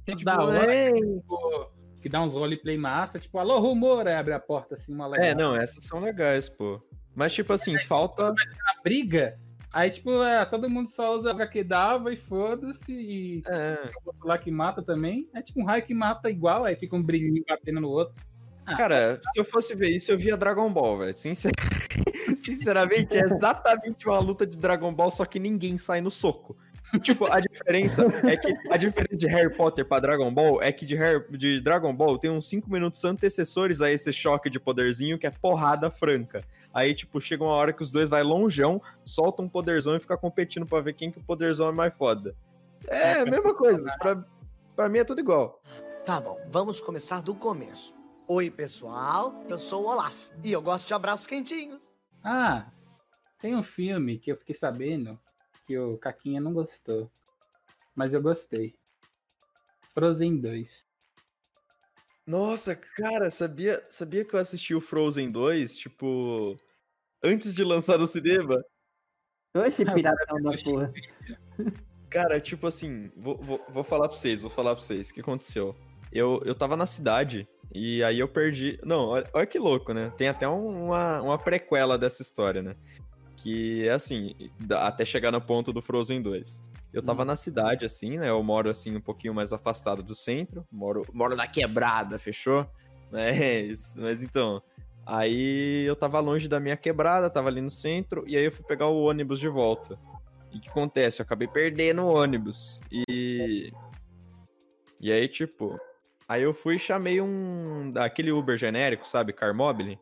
Tipo, da hora, é... tipo, que dá uns roleplay massa, tipo, alô, rumor, aí abre a porta assim, uma legal. é, não, essas são legais, pô. Mas, tipo assim, falta. A briga, aí, tipo, é, todo mundo só usa a que dava e foda-se, e É. lá que mata também. É tipo um raio que mata igual, aí fica um brilhinho batendo no outro. Cara, se eu fosse ver isso, eu via Dragon Ball, velho. Sincer... Sinceramente, é exatamente uma luta de Dragon Ball, só que ninguém sai no soco. Tipo, a diferença é que a diferença de Harry Potter pra Dragon Ball é que de, Harry, de Dragon Ball tem uns 5 minutos antecessores a esse choque de poderzinho que é porrada franca. Aí, tipo, chega uma hora que os dois vai longeão, soltam um poderzão e fica competindo pra ver quem que o poderzão é mais foda. É, a mesma coisa. Pra, pra mim é tudo igual. Tá bom, vamos começar do começo. Oi, pessoal, eu sou o Olaf e eu gosto de abraços quentinhos. Ah, tem um filme que eu fiquei sabendo que o Caquinha não gostou. Mas eu gostei. Frozen 2. Nossa, cara, sabia, sabia que eu assisti o Frozen 2, tipo, antes de lançar no cinema? Oxe, piratão da porra. Cara, tipo assim, vou, vou, vou falar pra vocês, vou falar pra vocês, o que aconteceu? Eu, eu tava na cidade e aí eu perdi. Não, olha, olha que louco, né? Tem até um- uma, uma prequela dessa história, né? Que é assim, até chegar no ponto do Frozen 2. Eu tava na cidade, assim, né? Eu moro assim um pouquinho mais afastado do centro. Moro, moro na quebrada, fechou? É isso. Mas então. Aí eu tava longe da minha quebrada, tava ali no centro, e aí eu fui pegar o ônibus de volta. E o que acontece? Eu acabei perdendo o ônibus. E. E aí, tipo, Aí eu fui e chamei um. aquele Uber genérico, sabe? Carmobile.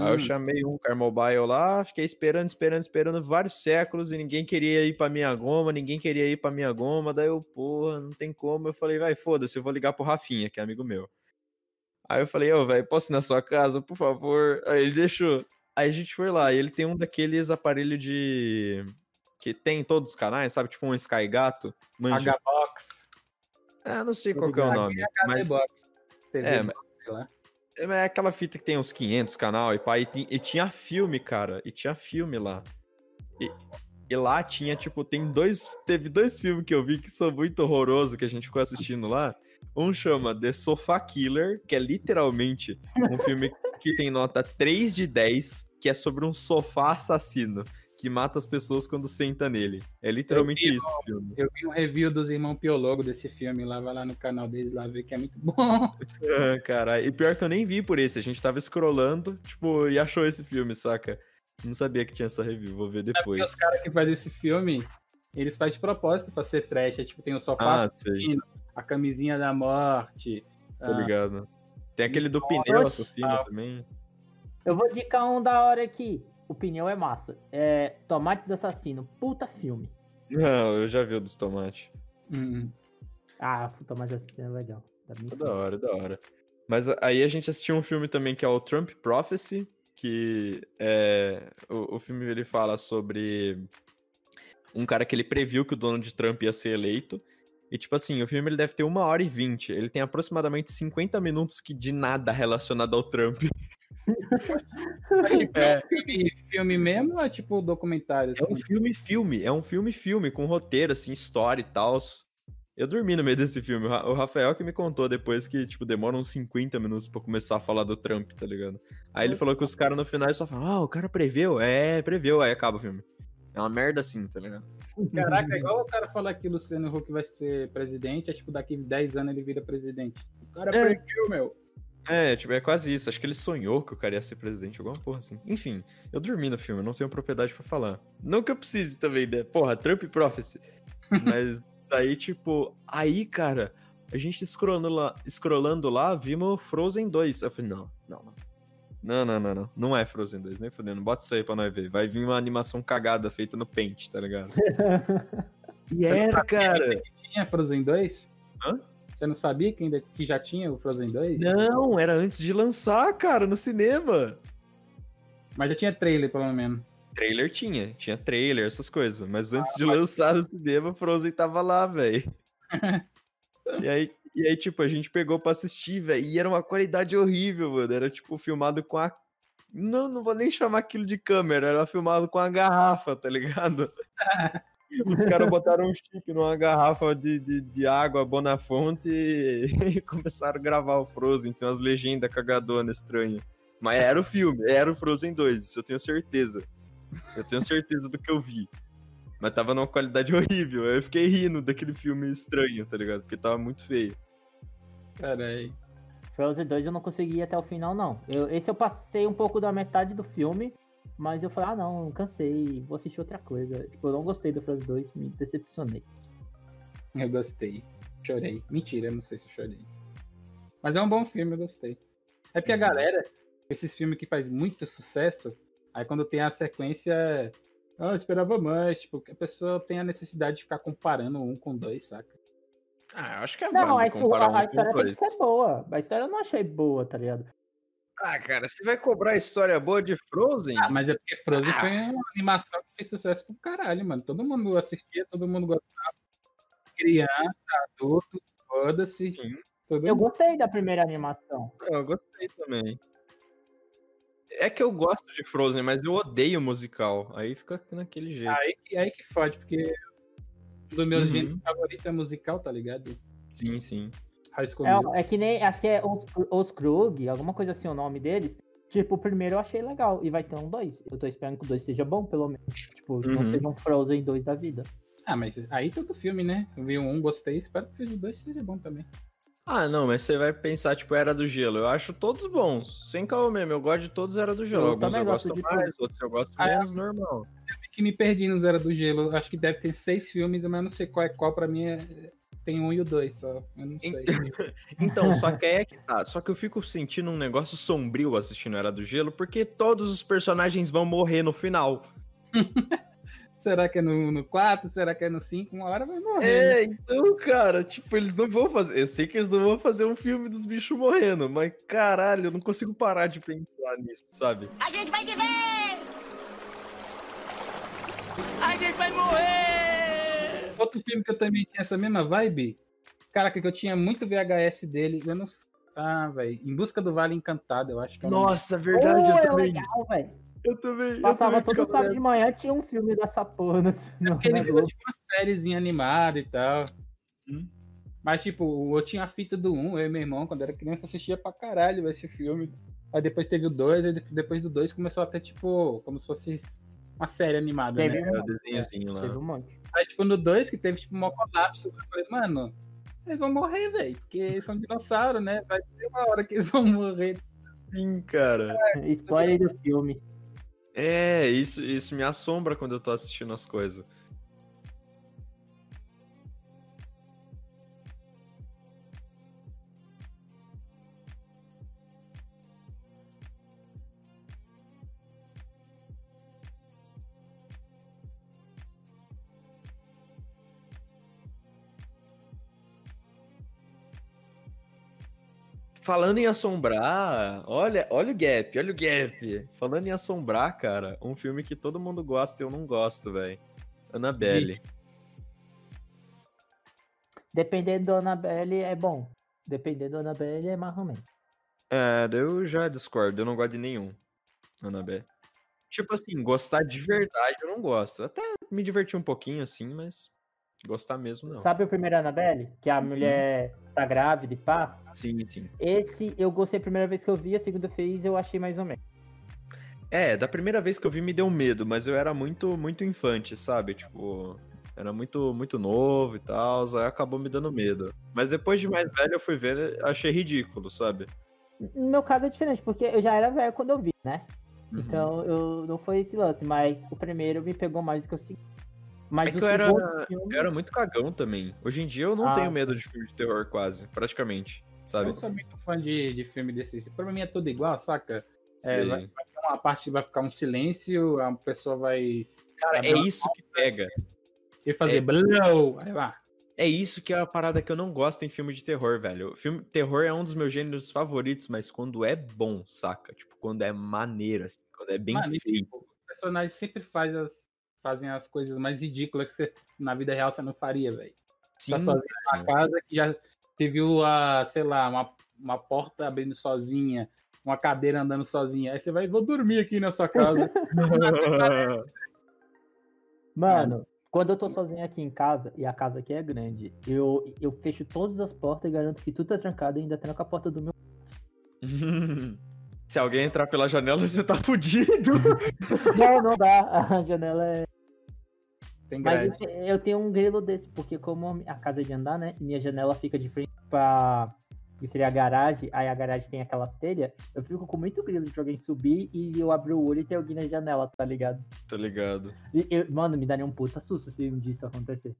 Aí eu Hum. chamei um Carmobile lá, fiquei esperando, esperando, esperando vários séculos e ninguém queria ir pra minha goma, ninguém queria ir pra minha goma. Daí eu, porra, não tem como. Eu falei, vai, foda-se, eu vou ligar pro Rafinha, que é amigo meu. Aí eu falei, ô, velho, posso ir na sua casa, por favor? Aí ele deixou. Aí a gente foi lá, e ele tem um daqueles aparelhos de. que tem em todos os canais, sabe? Tipo um Sky Gato. Manja. H-Box. É, não sei qual que é o nome. Mas. TV É, Box, sei lá. É aquela fita que tem uns 500 canal e pá, e, e tinha filme, cara. E tinha filme lá. E, e lá tinha, tipo, tem dois. Teve dois filmes que eu vi que são muito horrorosos que a gente ficou assistindo lá. Um chama The Sofa Killer, que é literalmente um filme que tem nota 3 de 10, que é sobre um sofá assassino que mata as pessoas quando senta nele. É literalmente vi, isso o filme. Eu vi um review dos irmãos Piologo desse filme lá, vai lá no canal deles lá ver que é muito bom. Ah, Caralho. E pior que eu nem vi por esse. A gente tava scrollando, tipo, e achou esse filme, saca? Não sabia que tinha essa review. Vou ver É depois. os caras que fazem esse filme, eles fazem de propósito pra ser trash. É, tipo, tem o sofá, Ah, assassino, a camisinha da morte. Tô ah, ligado. Tem aquele do pneu assassino Ah. também. Eu vou indicar um da hora aqui. O pneu é massa. É Tomates Assassino. Puta filme. Não, eu já vi o dos tomates. hum, Ah, o Tomates Assassino é legal. Tá bem É da hora, é da hora. Mas a- aí a gente assistiu um filme também que é o Trump Prophecy, que é. O, o filme ele fala sobre um cara que ele previu que o Donald Trump ia ser eleito. E, tipo assim, o filme ele deve ter uma hora e vinte. Ele tem aproximadamente 50 minutos que de nada relacionado ao Trump. é é um filme, mesmo ou é tipo documentário? É um assim? filme filme, é um filme filme com roteiro assim, história e tal. Eu dormi no meio desse filme. O Ra- O Rafael que me contou depois que, tipo, demora uns 50 minutos pra começar a falar do Trump, tá ligado? Aí ele falou que os caras no final só falam, ah, o cara preveu? É, preveu, aí acaba o filme. É uma merda assim, tá ligado? Caraca, é igual o cara falar que o Luciano Huck vai ser presidente, é tipo, daqui 10 anos ele vira presidente. O cara É. previu, meu. É, tipo, é quase isso. Acho que ele sonhou que o cara ia ser presidente, alguma porra assim. Enfim, eu dormi no filme, eu não tenho propriedade pra falar. Não que eu precise também, né? Porra, Trump Prophecy. Mas daí, tipo, aí, cara, a gente scrollando lá, scrollando lá vimos Frozen 2. Eu falei, não, não, não. Não, não, não, não. Não é Frozen 2, nem fudendo. Bota isso aí pra nós ver. Vai vir uma animação cagada feita no Paint, tá ligado? e era, cara. Tinha Frozen 2? Hã? Você não sabia que, ainda, que já tinha o Frozen 2? Não, era antes de lançar, cara, no cinema. Mas já tinha trailer, pelo menos. Trailer tinha, tinha trailer, essas coisas. Mas antes de lançar no cinema, Frozen tava lá, velho. e, aí, e aí, tipo, a gente pegou pra assistir, velho. E era uma qualidade horrível, mano. Era, tipo, filmado com a. Não, não vou nem chamar aquilo de câmera, era filmado com a garrafa, tá ligado? Os caras botaram um chip numa garrafa de, de, de água Bonafonte e, e começaram a gravar o Frozen. Tem umas legendas cagadonas estranhas. Mas era o filme, era o Frozen 2, isso eu tenho certeza. Eu tenho certeza do que eu vi. Mas tava numa qualidade horrível. Eu fiquei rindo daquele filme estranho, tá ligado? Porque tava muito feio. Caralho. Frozen 2 eu não consegui ir até o final, não. Eu- esse eu passei um pouco da metade do filme, mas eu falei, ah não, cansei, vou assistir outra coisa. Tipo, eu não gostei do Frozen 2, me decepcionei. Eu gostei. Chorei. Mentira, eu não sei se eu chorei. Mas é um bom filme, eu gostei. É porque a galera, esses filmes que faz muito sucesso, aí quando tem a sequência. Ah, eu esperava mais. Tipo, que a pessoa tem a necessidade de ficar comparando um com dois, saca? Ah, eu acho que é Não, a, válido comparar a um com história tem que ser boa. A história eu não achei boa, tá ligado? Ah, cara, você vai cobrar história boa de Frozen? Ah, mas é porque Frozen Ah. foi uma animação que fez sucesso pro caralho, mano. Todo mundo assistia, todo mundo gostava. Criança, adulto, foda-se. Eu mundo. gostei da primeira animação. Eu gostei também. É que eu gosto de Frozen, mas eu odeio musical. Aí fica naquele jeito. Aí, que- aí que fode, porque um dos meus Uhum. gêneros favoritos é musical, tá ligado? Sim, sim. High School Musical. É, é que nem, acho que é os, os Krug, alguma coisa assim o nome deles. Tipo, o primeiro eu achei legal. E vai ter um 2. Eu tô esperando que o 2 seja bom, pelo menos. Tipo, não Uhum. seja um Frozen 2 da vida. Ah, mas aí todo filme, né? Eu vi um, gostei, espero que seja o dois seja bom também. Ah, não, mas você vai pensar, tipo, Era do Gelo. Eu acho todos bons. Sem caô mesmo. Eu gosto de todos Era do Gelo. Eu Alguns eu gosto mais, outros eu gosto Ah, menos, normal. Que me perdi no Zero do Gelo. Acho que deve ter seis filmes, mas eu não sei qual é qual. Pra mim é... tem um e o dois só. Eu não sei. Então, só que é que tá. Só que eu fico sentindo um negócio sombrio assistindo Era do Gelo, porque todos os personagens vão morrer no final. Será que é no, no 4? Será que é no 5? Uma hora vai morrer. né? É, então, cara, tipo, eles não vão fazer. Eu sei que eles não vão fazer um filme dos bichos morrendo, mas caralho, eu não consigo parar de pensar nisso, sabe? A gente vai te ver! A gente vai morrer! Outro filme que eu também tinha essa mesma vibe. Caraca, que eu tinha muito VHS dele. Eu não. Ah, velho. Em Busca do Vale Encantado, eu acho que é um- Nossa, Pô, verdade, eu é também. legal. Eu também. eu Passava também todo sábado de manhã, tinha um filme dessa porra no, Porque ele virou Globo. tipo uma sériezinha animada e tal. Hum. Mas, tipo, eu tinha a fita do 1, eu e meu irmão, quando era criança, assistia pra caralho esse filme. Aí depois teve o 2, aí depois do 2 começou a ter, tipo, como se fosse uma série animada, Teve né? É, o desenhozinho lá. Teve um monte. Aí, tipo, no 2 que teve, tipo, um colapso. Eu falei, mano, eles vão morrer, velho. Porque são dinossauros, né? Vai ter uma hora que eles vão morrer. Sim, cara. Spoiler do filme. É, isso, isso me assombra quando eu tô assistindo as coisas. Falando em assombrar, olha, olha o gap, olha o gap. Falando em assombrar, cara, um filme que todo mundo gosta e eu não gosto, velho. Annabelle. Dependendo do Annabelle é bom. Dependendo do Annabelle é mais ou menos. É, eu já discordo, eu não gosto de nenhum. Annabelle. Tipo assim, gostar de verdade eu não gosto. Até me diverti um pouquinho assim, mas gostar mesmo não. Sabe o primeiro Annabelle? Que a mulher tá grávida e pá? Sim, sim. Esse eu gostei a primeira vez que eu vi, a segunda vez eu achei mais ou menos. É, da primeira vez que eu vi me deu medo, mas eu era muito, muito infante, sabe? Tipo, era muito, muito novo e tal, aí acabou me dando medo. Mas depois de mais velho eu fui ver, achei ridículo, sabe? No meu caso é diferente, porque eu já era velho quando eu vi, né? Uhum. Então eu não foi esse lance, mas o primeiro me pegou mais do que o segundo. Mas É que o eu era- filme- Eu era muito cagão também. Hoje em dia eu não Ah, tenho medo de filme de terror quase, praticamente, Eu sabe? não sou muito fã de, de filme desse tipo. Pra mim é tudo igual, saca? É, vai, vai ter uma parte que vai ficar um silêncio, a pessoa vai, Cara, é isso que pega. e fazer É. blow. Aí lá. É isso que é a parada que eu não gosto em filme de terror, velho. Filme terror é um dos meus gêneros favoritos, mas quando é bom, saca? Tipo, quando é maneiro, assim, quando é bem Mano, feito. tipo, os personagens sempre faz as, fazem as coisas mais ridículas que você, na vida real você não faria, velho. Sim, Tá sozinho numa casa que já você viu a, sei lá, uma, uma porta abrindo sozinha, uma cadeira andando sozinha. Aí você vai, vou dormir aqui na sua casa. Mano, quando eu tô sozinho aqui em casa, e a casa aqui é grande, eu, eu fecho todas as portas e garanto que tudo tá trancado e ainda tranco a porta do meu. Se alguém entrar pela janela, você tá fudido. Não, não dá. A janela é. Tem Mas grade. eu, eu tenho um grilo desse, porque como a casa é de andar, né? e Minha janela fica de frente pra. Que seria a garagem, aí a garagem tem aquela telha, eu fico com muito grilo de alguém subir e eu abrir o olho e ter alguém na janela, tá ligado? Tá ligado? E eu- mano, me daria um puta susto se um dia isso acontecer.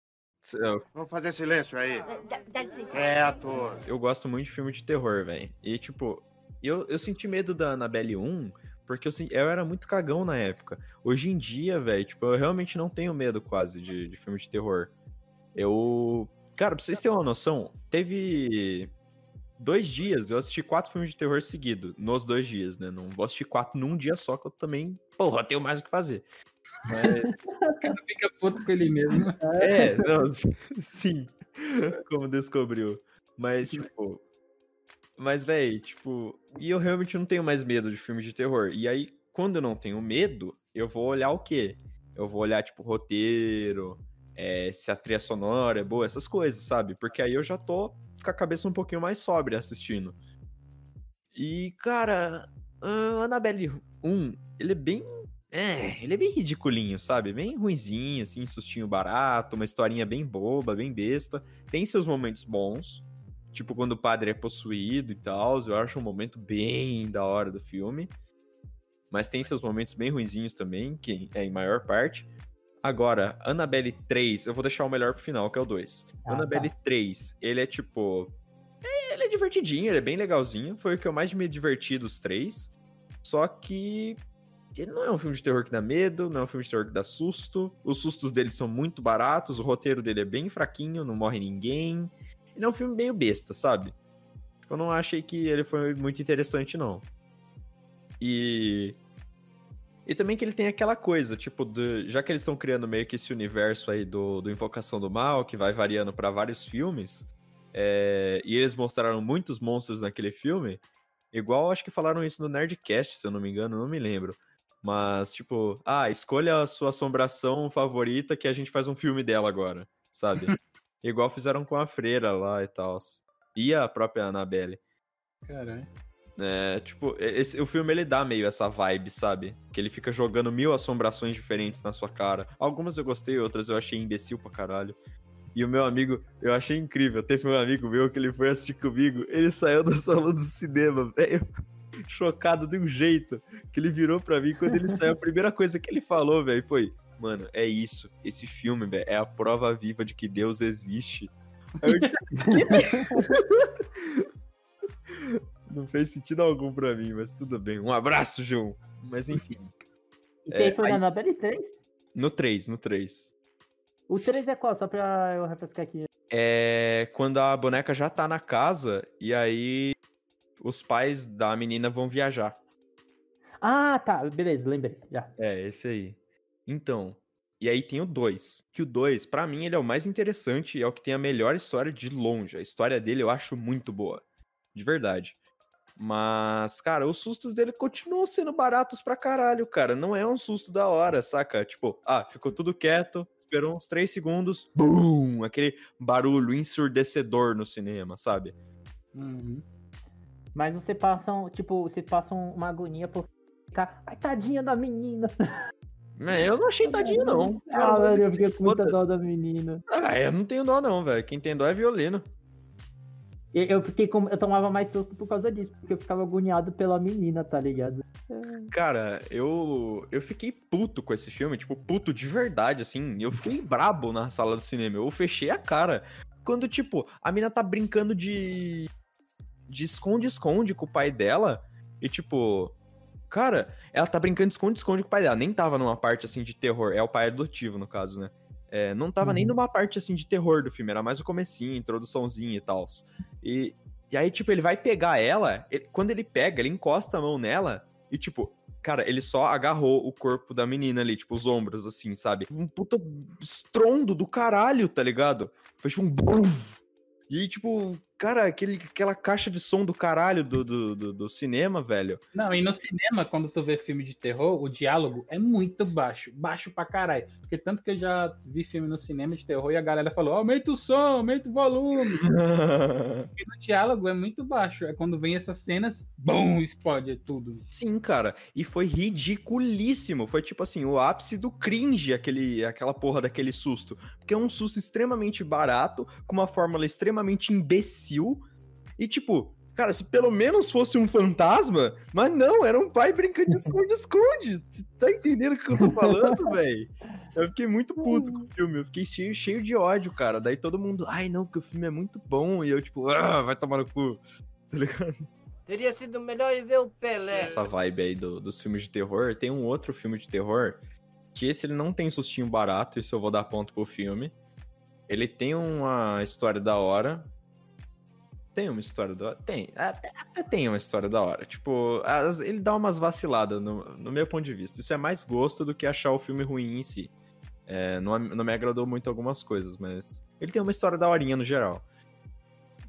Eu, Vamos fazer silêncio aí. Dá, dá licença. Quieto. eu gosto muito de filme de terror, velho. E, tipo, eu, eu senti medo da Annabelle 1 porque eu, eu era muito cagão na época. Hoje em dia, velho, tipo, eu realmente não tenho medo quase de, de filme de terror. Eu. Cara, pra vocês terem uma noção, teve dois dias, eu assisti quatro filmes de terror seguidos, nos dois dias, né? Não vou assistir quatro num dia só, que eu também, porra, tenho mais o que fazer. Mas. O cara fica puto com ele mesmo. É, não, sim. Como descobriu. Mas, tipo. Mas, velho, tipo. E eu realmente não tenho mais medo de filmes de terror. E aí, quando eu não tenho medo, eu vou olhar o quê? Eu vou olhar, tipo, roteiro, é, se a trilha sonora é boa, essas coisas, sabe? Porque aí eu já tô com a cabeça um pouquinho mais sóbria assistindo. E, cara, a Annabelle 1, ele é bem é, ele é bem ridiculinho, sabe? Bem ruinzinho, assim, sustinho barato, uma historinha bem boba, bem besta. Tem seus momentos bons, tipo quando o padre é possuído e tal, eu acho um momento bem da hora do filme. Mas tem seus momentos bem ruinzinhos também, que é em maior parte. Agora, Annabelle 3, eu vou deixar o melhor pro final, que é o 2. Ah, Annabelle 3, ele é tipo. é, ele é divertidinho, ele é bem legalzinho. Foi o que eu mais me diverti dos três. Só que. Ele não é um filme de terror que dá medo, não é um filme de terror que dá susto. Os sustos dele são muito baratos, o roteiro dele é bem fraquinho, não morre ninguém. Ele é um filme meio besta, sabe? Eu não achei que ele foi muito interessante, não. E. E também que ele tem aquela coisa, tipo, de, já que eles estão criando meio que esse universo aí do, do Invocação do Mal, que vai variando pra vários filmes, é, e eles mostraram muitos monstros naquele filme, igual acho que falaram isso no Nerdcast, se eu não me engano, não me lembro. Mas, tipo, ah, escolha a sua assombração favorita que a gente faz um filme dela agora, sabe? igual fizeram com a Freira lá e tal. E a própria Annabelle. Caralho. É, tipo, esse, o filme ele dá meio essa vibe, sabe? Que ele fica jogando mil assombrações diferentes na sua cara. Algumas eu gostei, outras eu achei imbecil pra caralho. E o meu amigo, eu achei incrível. Teve um amigo meu que ele foi assistir comigo, ele saiu da sala do cinema, velho. Chocado de um jeito. Que ele virou pra mim, quando ele saiu, a primeira coisa que ele falou, velho, foi: Mano, é isso. Esse filme, velho, é a prova viva de que Deus existe. Não fez sentido algum pra mim, mas tudo bem. Um abraço, João. Mas enfim. E quem É, foi aí- na Annabelle 3? No 3, no 3. O 3 é qual? Só pra eu refrescar aqui. É quando a boneca já tá na casa e aí os pais da menina vão viajar. Ah, tá. Beleza, lembrei. Já. É, esse aí. Então, e aí tem o 2. Que o 2, pra mim, ele é o mais interessante e é o que tem a melhor história de longe. A história dele eu acho muito boa. De verdade. Mas, cara, os sustos dele continuam sendo baratos pra caralho, cara. Não é um susto da hora, saca? Tipo, ah, ficou tudo quieto, esperou uns 3 segundos, BUM! Aquele barulho ensurdecedor no cinema, sabe? Uhum. Mas você passa, tipo, você passa um- uma agonia por ficar. Ai, tadinha da menina. É, eu não achei tadinho, não. Ah, mais velho, é eu que fiquei com muita dó da menina. Ah, eu não tenho dó, não, velho. Quem tem dó é violino. Eu, eu fiquei com. Eu tomava mais susto por causa disso, porque eu ficava agoniado pela menina, tá ligado? Cara, eu eu fiquei puto com esse filme, tipo, puto de verdade, assim. Eu fiquei brabo na sala do cinema. Eu fechei a cara. Quando, tipo, a mina tá brincando de. de esconde-esconde com o pai dela. E, tipo. Cara, ela tá brincando de esconde-esconde com o pai dela. Nem tava numa parte assim de terror. É o pai adotivo, no caso, né? É, não tava nem Uhum. numa parte assim de terror do filme, era mais o comecinho, introduçãozinha e tal. E, e aí, tipo, ele vai pegar ela, ele- quando ele pega, ele encosta a mão nela e, tipo, cara, ele só agarrou o corpo da menina ali, tipo, os ombros, assim, sabe? Um puta estrondo do caralho, tá ligado? Foi tipo um. E aí, tipo, cara, aquele, aquela caixa de som do caralho do, do, do, do cinema, velho. Não, e no cinema, quando tu vê filme de terror, o diálogo é muito baixo. Baixo pra caralho. Porque tanto que eu já vi filme no cinema de terror e a galera falou: aumenta o som, aumenta o volume. Porque no diálogo é muito baixo. É quando vem essas cenas, bum, explode tudo. Sim, cara. E foi ridiculíssimo. Foi tipo assim, o ápice do cringe, aquele, aquela porra daquele susto. Porque é um susto extremamente barato, com uma fórmula extremamente imbecil. E tipo, cara, se pelo menos fosse um fantasma, mas não, era um pai brincando de esconde-esconde. Você tá entendendo o que eu tô falando, velho? Eu fiquei muito puto com o filme, eu fiquei cheio, cheio de ódio, cara. Daí todo mundo, ai não, porque o filme é muito bom. E eu, tipo, ah, vai tomar no cu. Tá ligado? Teria sido melhor ir ver o Pelé. essa vibe aí do- dos filmes de terror, tem um outro filme de terror que esse ele não tem sustinho barato, isso eu vou dar ponto pro filme. Ele tem uma história da hora. Tem uma história da hora? Tem. Até, até tem uma história da hora. Tipo, as- ele dá umas vaciladas no, no meu ponto de vista. Isso é mais gosto do que achar o filme ruim em si. É, não, não me agradou muito algumas coisas, mas ele tem uma história da horinha no geral.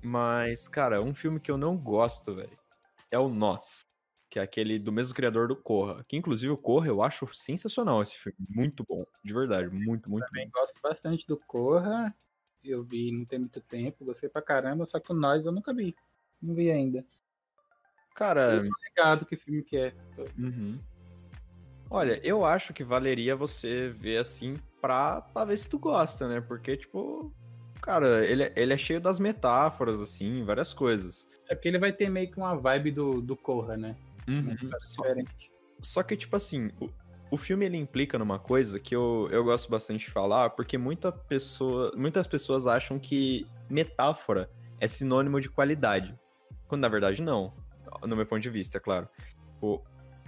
Mas, cara, um filme que eu não gosto, velho, é o Nós, que é aquele do mesmo criador do Corra. Que inclusive o Corra eu acho sensacional esse filme, muito bom, de verdade, muito, muito bom. Também gosto bastante do Corra. Eu vi não tem muito tempo, gostei pra caramba, só que o Nós eu nunca vi. Não vi ainda. Cara, Ligado que filme que é. uhum. olha, eu acho que valeria você ver assim pra, pra ver se tu gosta, né? Porque, tipo, cara, ele, é- ele é cheio das metáforas, assim, várias coisas. É porque ele vai ter meio que uma vibe do, do Corra, né? Uhum. História Só-. Só que, tipo assim, o, o filme ele implica numa coisa que eu, eu gosto bastante de falar, porque muita pessoa, muitas pessoas acham que metáfora é sinônimo de qualidade. Quando na verdade não, no meu ponto de vista, é claro. O,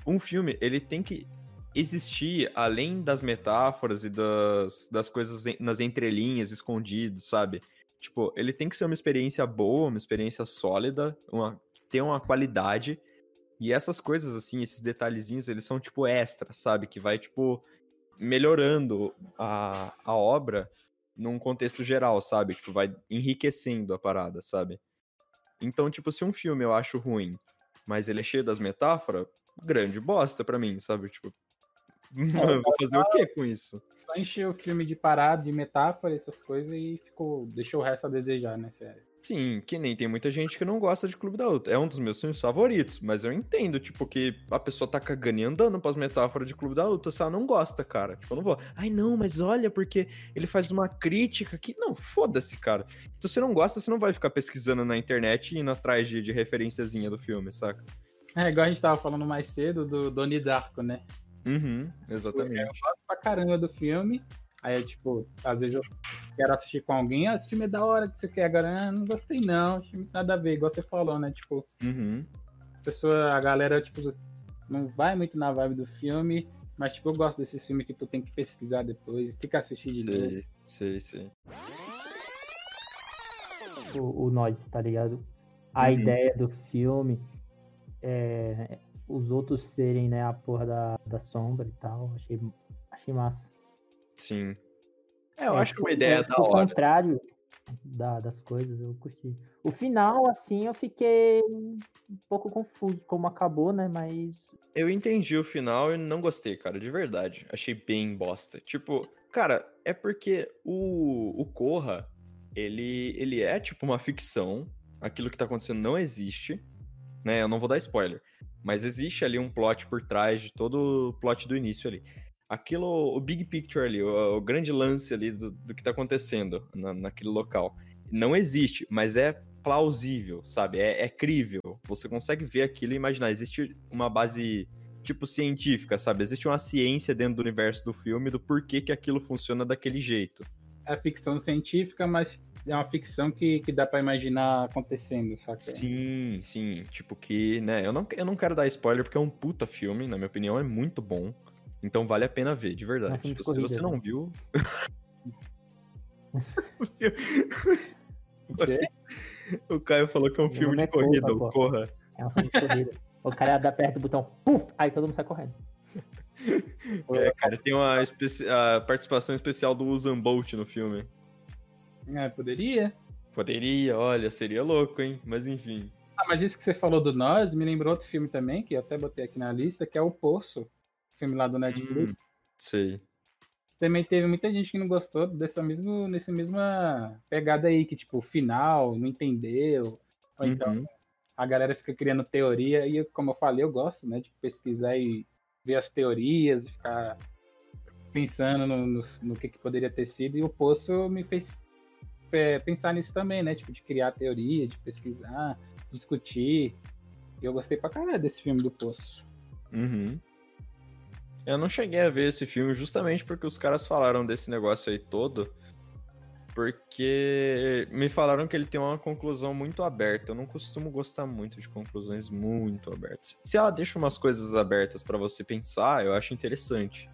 um filme, ele tem que existir além das metáforas e das, das coisas nas entrelinhas, escondidos, sabe? Tipo, ele tem que ser uma experiência boa, uma experiência sólida, uma, ter uma qualidade. E essas coisas, assim, esses detalhezinhos, eles são, tipo, extras, sabe? Que vai, tipo, melhorando a, a obra num contexto geral, sabe? Tipo, vai enriquecendo a parada, sabe? Então, tipo, se um filme eu acho ruim, mas ele é cheio das metáforas, grande bosta pra mim, sabe? Tipo, eu vou fazer o quê com isso? Só encheu o filme de parada, de metáfora, essas coisas, e ficou. deixou o resto a desejar, né, sério. Sim, que nem tem muita gente que não gosta de Clube da Luta. É um dos meus filmes favoritos, mas eu entendo, tipo, que a pessoa tá cagando e andando pras metáforas de Clube da Luta, se ela não gosta, cara. Tipo, eu não vou. Ai, não, mas olha, porque ele faz uma crítica que. Não, foda-se, cara. Se você não gosta, você não vai ficar pesquisando na internet e indo atrás de, de referenciazinha do filme, saca? É, igual a gente tava falando mais cedo do Doni Darko, né? Uhum, Eu exatamente. gosto pra caramba do filme. Aí, eu, tipo, às vezes eu quero assistir com alguém, ah, esse filme é da hora, que você quer agora, ah, não gostei não, esse filme nada a ver, igual você falou, né? Tipo, Uhum. a pessoa, a galera, tipo, não vai muito na vibe do filme, mas, tipo, eu gosto desses filmes que tu tem que pesquisar depois, tem que assistir de novo. Sei, sei, sei. o, o Nós, tá ligado? A Uhum. ideia do filme é os outros serem, né, a porra da, da sombra e tal. Achei, achei massa. Sim. É, eu É, acho que uma o- ideia o- da O hora. contrário da- das coisas, eu curti. O final, assim, eu fiquei um pouco confuso como acabou, né? Mas Eu entendi o final e não gostei, cara, de verdade. Achei bem bosta. Tipo, cara, é porque o, o Corra, ele, ele é tipo uma ficção. Aquilo que tá acontecendo não existe, né? Eu não vou dar spoiler. Mas existe ali um plot por trás de todo o plot do início ali. Aquilo, o big picture ali, o, o grande lance ali do, do que tá acontecendo na, naquele local. Não existe, mas é plausível, sabe? É, é crível. Você consegue ver aquilo e imaginar. Existe uma base, tipo, científica, sabe? Existe uma ciência dentro do universo do filme do porquê que aquilo funciona daquele jeito. É ficção científica, mas é uma ficção que, que dá pra imaginar acontecendo, saca? Sim, sim. Tipo que, né? Eu não, eu não quero dar spoiler porque é um puta filme, na minha opinião, é muito bom. Então vale a pena ver, de É um verdade. filme de Se você corrida, não né? viu. o Caio falou que é um Meu filme nome de é Corra, corrida, o pô. Corra. é um filme de corrida. o cara dá perto do botão, puf, aí todo mundo sai correndo. É, cara, tem uma especi- a participação especial do Usain Bolt no filme. É, poderia. Poderia, olha, seria louco, hein? Mas enfim. Ah, mas isso que você falou do Nós me lembrou outro filme também, que eu até botei aqui na lista, que é O Poço. Filme lá do Netflix. Hum, sei. Também teve muita gente que não gostou dessa mesmo, nessa mesma pegada aí, que tipo, final, não entendeu. Ou então Uhum. a galera fica criando teoria, e como eu falei, eu gosto, né, de pesquisar e ver as teorias, e ficar pensando no, no, no que, que poderia ter sido, e o Poço me fez é, pensar nisso também, né, tipo, de criar teoria, de pesquisar, discutir, e eu gostei pra caralho desse filme do Poço. Uhum. Eu não cheguei a ver esse filme justamente porque os caras falaram desse negócio aí todo. Porque me falaram que ele tem uma conclusão muito aberta. Eu não costumo gostar muito de conclusões muito abertas. Se ela deixa umas coisas abertas pra você pensar, eu acho interessante.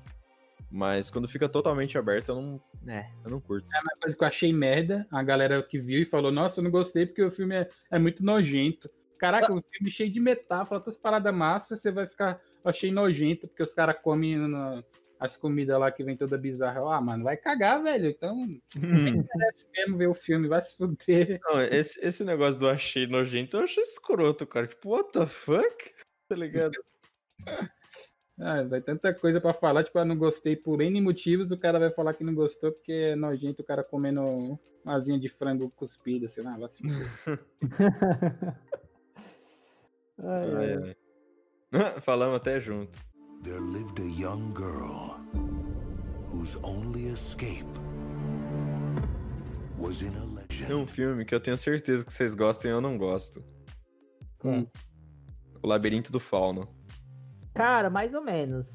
Mas quando fica totalmente aberto, eu não. É, eu não curto. É uma coisa que eu achei merda, a galera que viu e falou, nossa, eu não gostei porque o filme é, é muito nojento. Caraca, o filme cheio de metáfora, outras paradas massas, você vai ficar, achei nojento, porque os caras comem no- as comidas lá que vem toda bizarra. Ah, mano, vai cagar, velho. Então, nem merece mesmo ver o filme, vai se fuder. Não, esse, esse negócio do achei nojento, eu achei escroto, cara. Tipo, what the fuck? Tá ligado? Ah, vai tanta coisa pra falar, tipo, eu não gostei por N motivos, o cara vai falar que não gostou porque é nojento o cara comendo uma asinha de frango cuspida, sei lá, vai se fuder. Ai, Ai, ai. Falamos até junto. There lived a young girl whose only escape was in a legend. Tem um filme que eu tenho certeza que vocês gostam e eu não gosto. Hum. O Labirinto do Fauno. Cara, mais ou menos.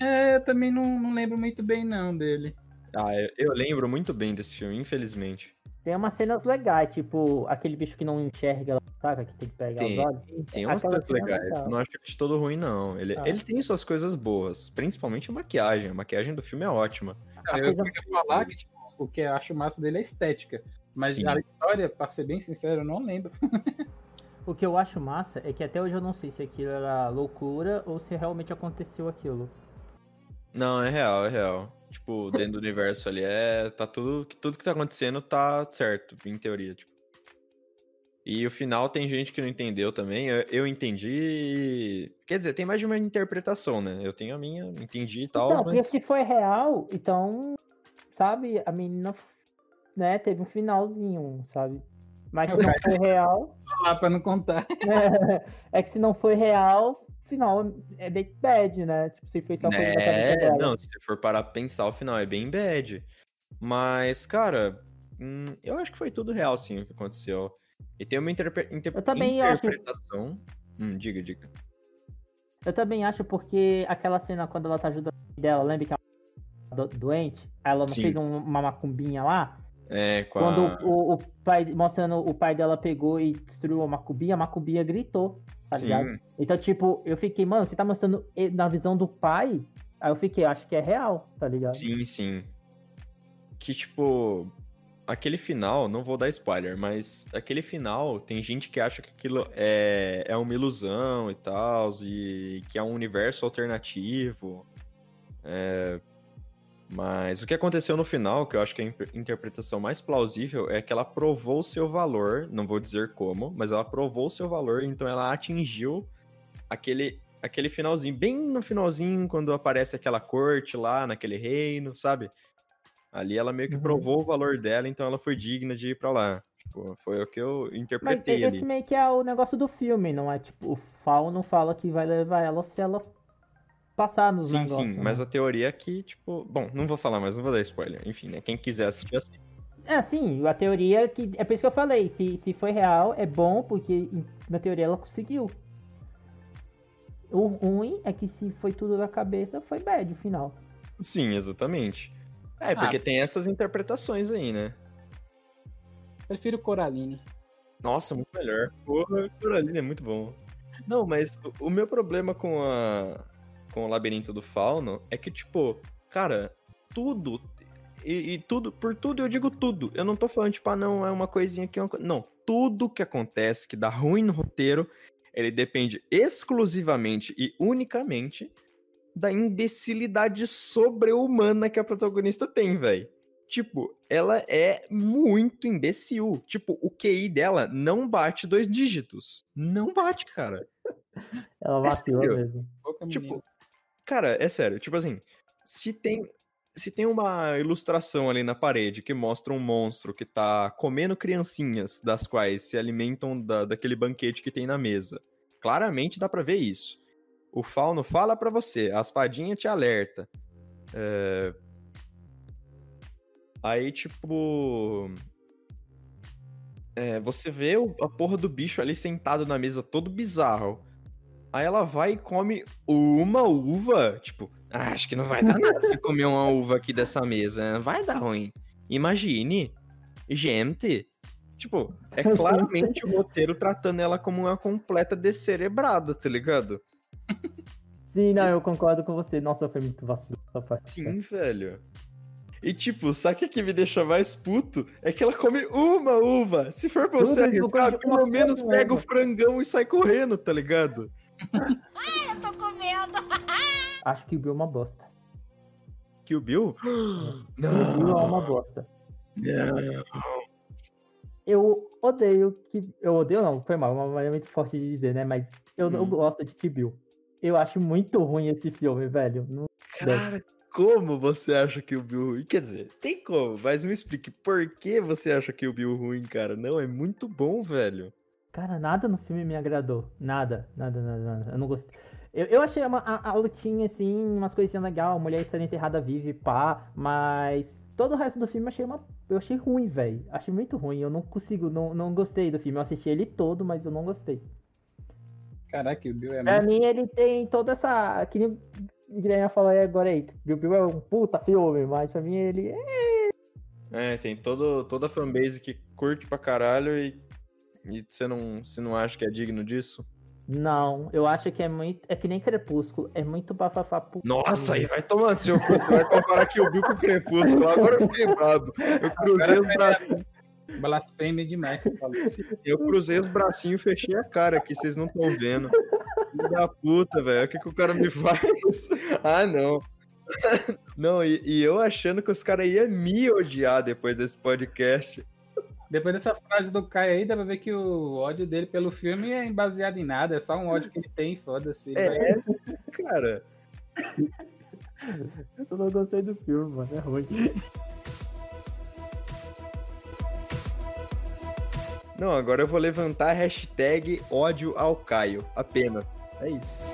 É, eu também não, não lembro muito bem não dele. Ah, eu, eu lembro muito bem desse filme, infelizmente. Tem umas cenas legais, tipo aquele bicho que não enxerga, saca? Que tem que pegar Tem, os olhos. Tem umas coisas é legais. não acho ele de todo ruim, não. Ele, Ah. ele tem suas coisas boas, principalmente a maquiagem. A maquiagem do filme é ótima. Não, eu coisa- queria falar que tipo, o que eu acho massa dele é a estética. Mas Sim. a história, pra ser bem sincero, eu não lembro. O que eu acho massa é que até hoje eu não sei se aquilo era loucura ou se realmente aconteceu aquilo. Não, é real, é real. Tipo, dentro do universo ali, é. Tá tudo. Tudo que tá acontecendo tá certo, em teoria, tipo. E o final tem gente que não entendeu também. Eu, eu entendi. Quer dizer, tem mais de uma interpretação, né? Eu tenho a minha, entendi e tal, Então, porque mas. se foi real, então, sabe, a menina, né, teve um finalzinho, sabe? Mas se não foi real, Lá pra não contar. é que se não foi real, final é bem bad, né? Tipo, se foi só coisa da cabeça É, não, se você for parar pra pensar, o final é bem bad. Mas, cara, hum, eu acho que foi tudo real, sim, o que aconteceu. E tem uma interpre- inter- Eu também acho- interpretação. Hum, diga, diga. Eu também acho porque aquela cena quando ela tá ajudando a dela, lembra que ela do- doente? Ela Sim. fez um- uma macumbinha lá? É, com Quando a... o, o pai, mostrando o pai dela pegou e destruiu a macumbinha, a macumbinha gritou, tá Sim. ligado? Então, tipo, eu fiquei, mano, você tá mostrando na visão do pai? Aí eu fiquei, acho que é real, tá ligado? Sim, sim. Que, tipo, aquele final, não vou dar spoiler, mas aquele final, tem gente que acha que aquilo é, é uma ilusão e tal, e que é um universo alternativo. É, Mas o que aconteceu no final, que eu acho que é a inter- interpretação mais plausível, é que ela provou o seu valor, não vou dizer como, mas ela provou o seu valor, então ela atingiu aquele, aquele finalzinho, bem no finalzinho, quando aparece aquela corte lá, naquele reino, sabe? Ali ela meio que Uhum. provou o valor dela, então ela foi digna de ir pra lá. Tipo, foi o que eu Mas interpretei esse ali. meio que é o negócio do filme, não é? Tipo, o Fal não fala que vai levar ela se ela passar nos Sim, negócios. sim, né? mas a teoria é que, tipo... Bom, não vou falar mais, não vou dar spoiler. Enfim, né? Quem quiser assistir, assiste. É, sim, a teoria é que. É por isso que eu falei, se, se foi real, é bom, porque na teoria ela conseguiu. O ruim é que se foi tudo da cabeça, foi bad o final. Sim, exatamente. É, porque tem essas interpretações aí, né? Prefiro Coraline. Nossa, muito melhor. Porra, Coraline é muito bom. Não, mas o, o meu problema com a com o labirinto do fauno é que, tipo, cara, tudo. E, e tudo, por tudo eu digo tudo. Eu não tô falando, tipo, ah, não, é uma coisinha que é uma co- Não, tudo que acontece que dá ruim no roteiro, ele depende exclusivamente e unicamente da imbecilidade sobre-humana que a protagonista tem, velho. Tipo, ela é muito imbecil. Tipo, o QI dela não bate dois dígitos. Não bate, cara. Ela É vacilou sério? mesmo. Pouca Tipo, cara, é sério. Tipo assim, se tem se tem uma ilustração ali na parede que mostra um monstro que tá comendo criancinhas, das quais se alimentam da, daquele banquete que tem na mesa, claramente dá pra ver isso. O fauno fala pra você, a espadinha te alerta. É, Aí, tipo. É, você vê o- a porra do bicho ali sentado na mesa, todo bizarro. Aí ela vai e come uma uva. Tipo, ah, acho que não vai dar nada se comer uma uva aqui dessa mesa. Vai dar ruim. Imagine. Gente. Tipo, é claramente o roteiro tratando ela como uma completa descerebrada, tá ligado? Sim, não, eu concordo com você. Nossa, foi muito vacilo essa parte. Sim, velho. E tipo, sabe o que, que me deixa mais puto? É que ela come uma uva. Se for pra você Tudo isso arriscar, com pelo menos pega o frangão e sai correndo, tá ligado? Ai, eu tô com medo. Acho que o Bill é uma bosta. Kill Bill? O Bill é uma bosta. Não. Eu odeio que. Eu odeio não, foi mal, uma maneira muito forte de dizer, né? Mas eu não Hum. gosto de Kill Bill. Eu acho muito ruim esse filme, velho. Não Cara, como você acha que o Bill ruim? Quer dizer, tem como, mas me explique por que você acha que o Bill ruim, cara? Não, é muito bom, velho. Cara, nada no filme me agradou. Nada, nada, nada, nada. Eu não gostei. Eu, eu achei uma, a, a lutinha, assim, umas coisinhas legais, a mulher sendo enterrada viva e pá, mas todo o resto do filme eu achei uma. Eu achei ruim, velho. Achei muito ruim. Eu não consigo, não, não gostei do filme. Eu assisti ele todo, mas eu não gostei. Caraca, o Bill é Pra muito. mim, ele tem toda essa. Que nem que nem eu falei agora aí, Kill Bill é um puta filme, mas pra mim ele é... É, tem todo, toda a fanbase que curte pra caralho e, e você, não, você não acha que é digno disso? Não, eu acho que é muito. É que nem Crepúsculo, é muito bafafá pro. Nossa, aí vai tomar seu cu, você vai comparar Kill Bill com Crepúsculo, agora eu fiquei bravo. Eu cruzei os bracinhos. Blasfêmia demais. Eu cruzei os bracinhos e fechei a cara aqui, vocês não estão vendo. Filho da puta, velho. O que, que o cara me faz? Ah, não. Não, e, e eu achando que os caras iam me odiar depois desse podcast. Depois dessa frase do Caio aí, dá pra ver que o ódio dele pelo filme é baseado em nada, é só um ódio que ele tem, foda-se. É, vai- cara. Eu não gostei do filme, mano, é ruim. Não, agora eu vou levantar a hashtag ódio ao Caio. Apenas. É isso.